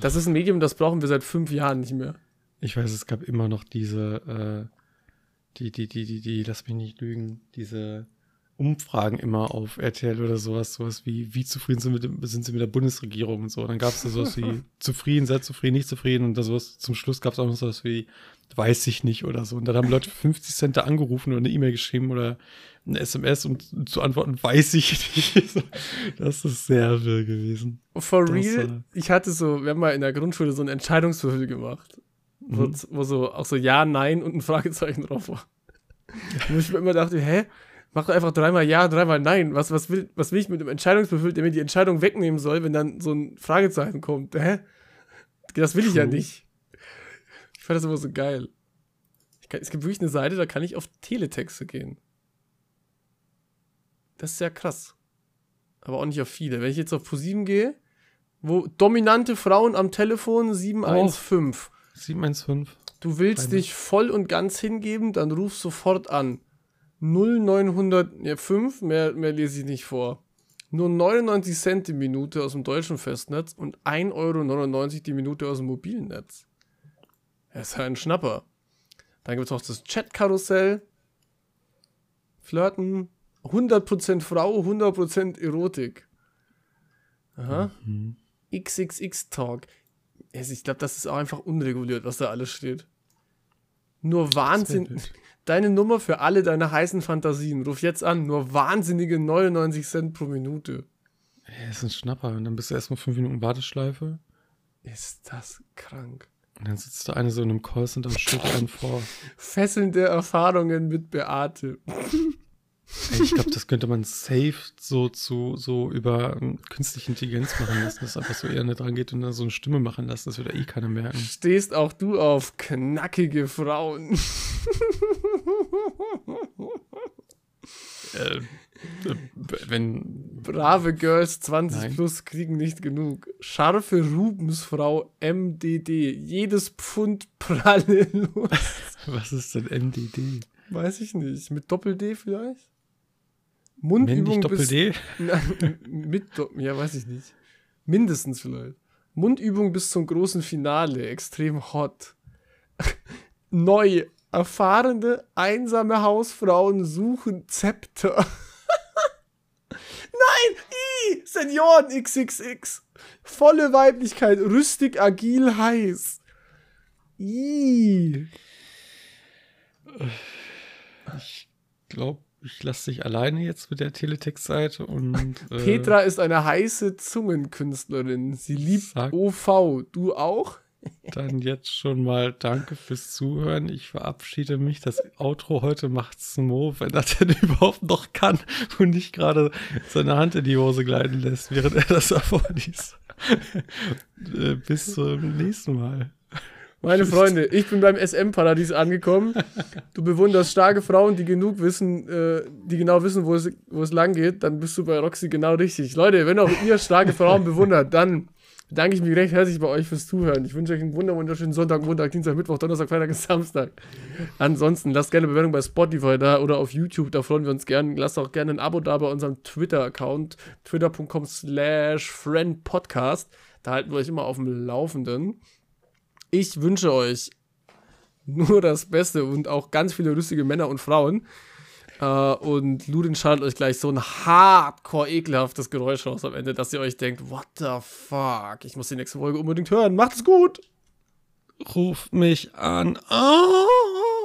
Das ist ein Medium, das brauchen wir seit fünf Jahren nicht mehr. Ich weiß, es gab immer noch diese, äh, die, die, die, die, die, lass mich nicht lügen, diese Umfragen immer auf RTL oder sowas, sowas wie, wie zufrieden sind, mit dem, sind sie mit der Bundesregierung und so. Und dann gab es da sowas wie zufrieden, sehr zufrieden, nicht zufrieden und da sowas, zum Schluss gab es auch noch sowas wie weiß ich nicht oder so. Und dann haben Leute 50 Cent da angerufen oder eine E-Mail geschrieben oder eine SMS, um zu antworten, weiß ich nicht. das ist sehr wirr gewesen. For das, real, äh, ich hatte so, wir haben mal in der Grundschule so ein Entscheidungswürfel gemacht. Mhm. Wo, wo, so auch so Ja, Nein und ein Fragezeichen drauf war. Wo ich mir immer dachte, hä? Mach doch einfach dreimal Ja, dreimal Nein. Was, was, will, was will ich mit einem Entscheidungswürfel, der mir die Entscheidung wegnehmen soll, wenn dann so ein Fragezeichen kommt? Hä? Das will ich True. ja nicht. Ich fand das immer so geil. Kann, es gibt wirklich eine Seite, da kann ich auf Teletexte gehen. Das ist ja krass. Aber auch nicht auf viele. Wenn ich jetzt auf ProSieben gehe, wo dominante Frauen am Telefon 715. Oh, 715. Du willst dich voll und ganz hingeben, dann ruf sofort an. 0905, mehr, mehr lese ich nicht vor. Nur 99 Cent die Minute aus dem deutschen Festnetz und 1,99 Euro die Minute aus dem mobilen Netz. Das ist ja ein Schnapper. Dann gibt es noch das Chat-Karussell. Flirten. 100% Frau, 100% Erotik. Aha. Mhm. XXX-Talk. Ich glaube, das ist auch einfach unreguliert, was da alles steht. Nur Wahnsinn. Deine Nummer für alle deine heißen Fantasien. Ruf jetzt an. Nur wahnsinnige 99 Cent pro Minute. Ey, das ist ein Schnapper. Und dann bist du erstmal 5 Minuten Warteschleife. Ist das krank. Und dann sitzt da eine so in einem Callcenter und stellt einen vor. Fesselnde Erfahrungen mit Beate. Ich glaube, das könnte man safe so zu so über um, künstliche Intelligenz machen lassen, dass einfach so eher nicht dran geht und dann so eine Stimme machen lassen, das wird eh keiner merken. Stehst auch du auf knackige Frauen? äh, wenn. Brave Girls 20 Nein. plus kriegen nicht genug. Scharfe Rubensfrau MDD. Jedes Pfund pralle los. Was ist denn MDD? Weiß ich nicht. Mit Doppel-D vielleicht? Mundübung Doppel-D? mit, ja, weiß ich nicht. Mindestens vielleicht. Mundübung bis zum großen Finale. Extrem hot. Neu. Erfahrene, einsame Hausfrauen suchen Zepter. Nein! I! Senioren XXX! Volle Weiblichkeit, rüstig, agil, heiß. I. Ich glaube, ich lasse dich alleine jetzt mit der Teletext-Seite und. Äh, Petra ist eine heiße Zungenkünstlerin. Sie liebt OV. Du auch? Dann jetzt schon mal danke fürs Zuhören. Ich verabschiede mich. Das Outro heute macht Smo, wenn er denn überhaupt noch kann und nicht gerade seine Hand in die Hose gleiten lässt, während er das vorliest. Äh, bis zum nächsten Mal. Meine Freunde, ich bin beim SM-Paradies angekommen. Du bewunderst starke Frauen, die genug wissen, äh, die genau wissen, wo es, wo es lang geht, dann bist du bei Roxy genau richtig. Leute, wenn auch ihr starke Frauen bewundert, dann bedanke ich mich recht herzlich bei euch fürs Zuhören. Ich wünsche euch einen wunderschönen Sonntag, Montag, Dienstag, Mittwoch, Donnerstag, Freitag und Samstag. Ansonsten lasst gerne eine Bewertung bei Spotify da oder auf YouTube, da freuen wir uns gerne. Lasst auch gerne ein Abo da bei unserem Twitter-Account, twitter.com slash friendpodcast. Da halten wir euch immer auf dem Laufenden. Ich wünsche euch nur das Beste und auch ganz viele lustige Männer und Frauen. Uh, und Ludin schaltet euch gleich so ein hardcore ekelhaftes Geräusch raus am Ende, dass ihr euch denkt, what the fuck, ich muss die nächste Folge unbedingt hören. Macht es gut! Ruft mich an. Oh.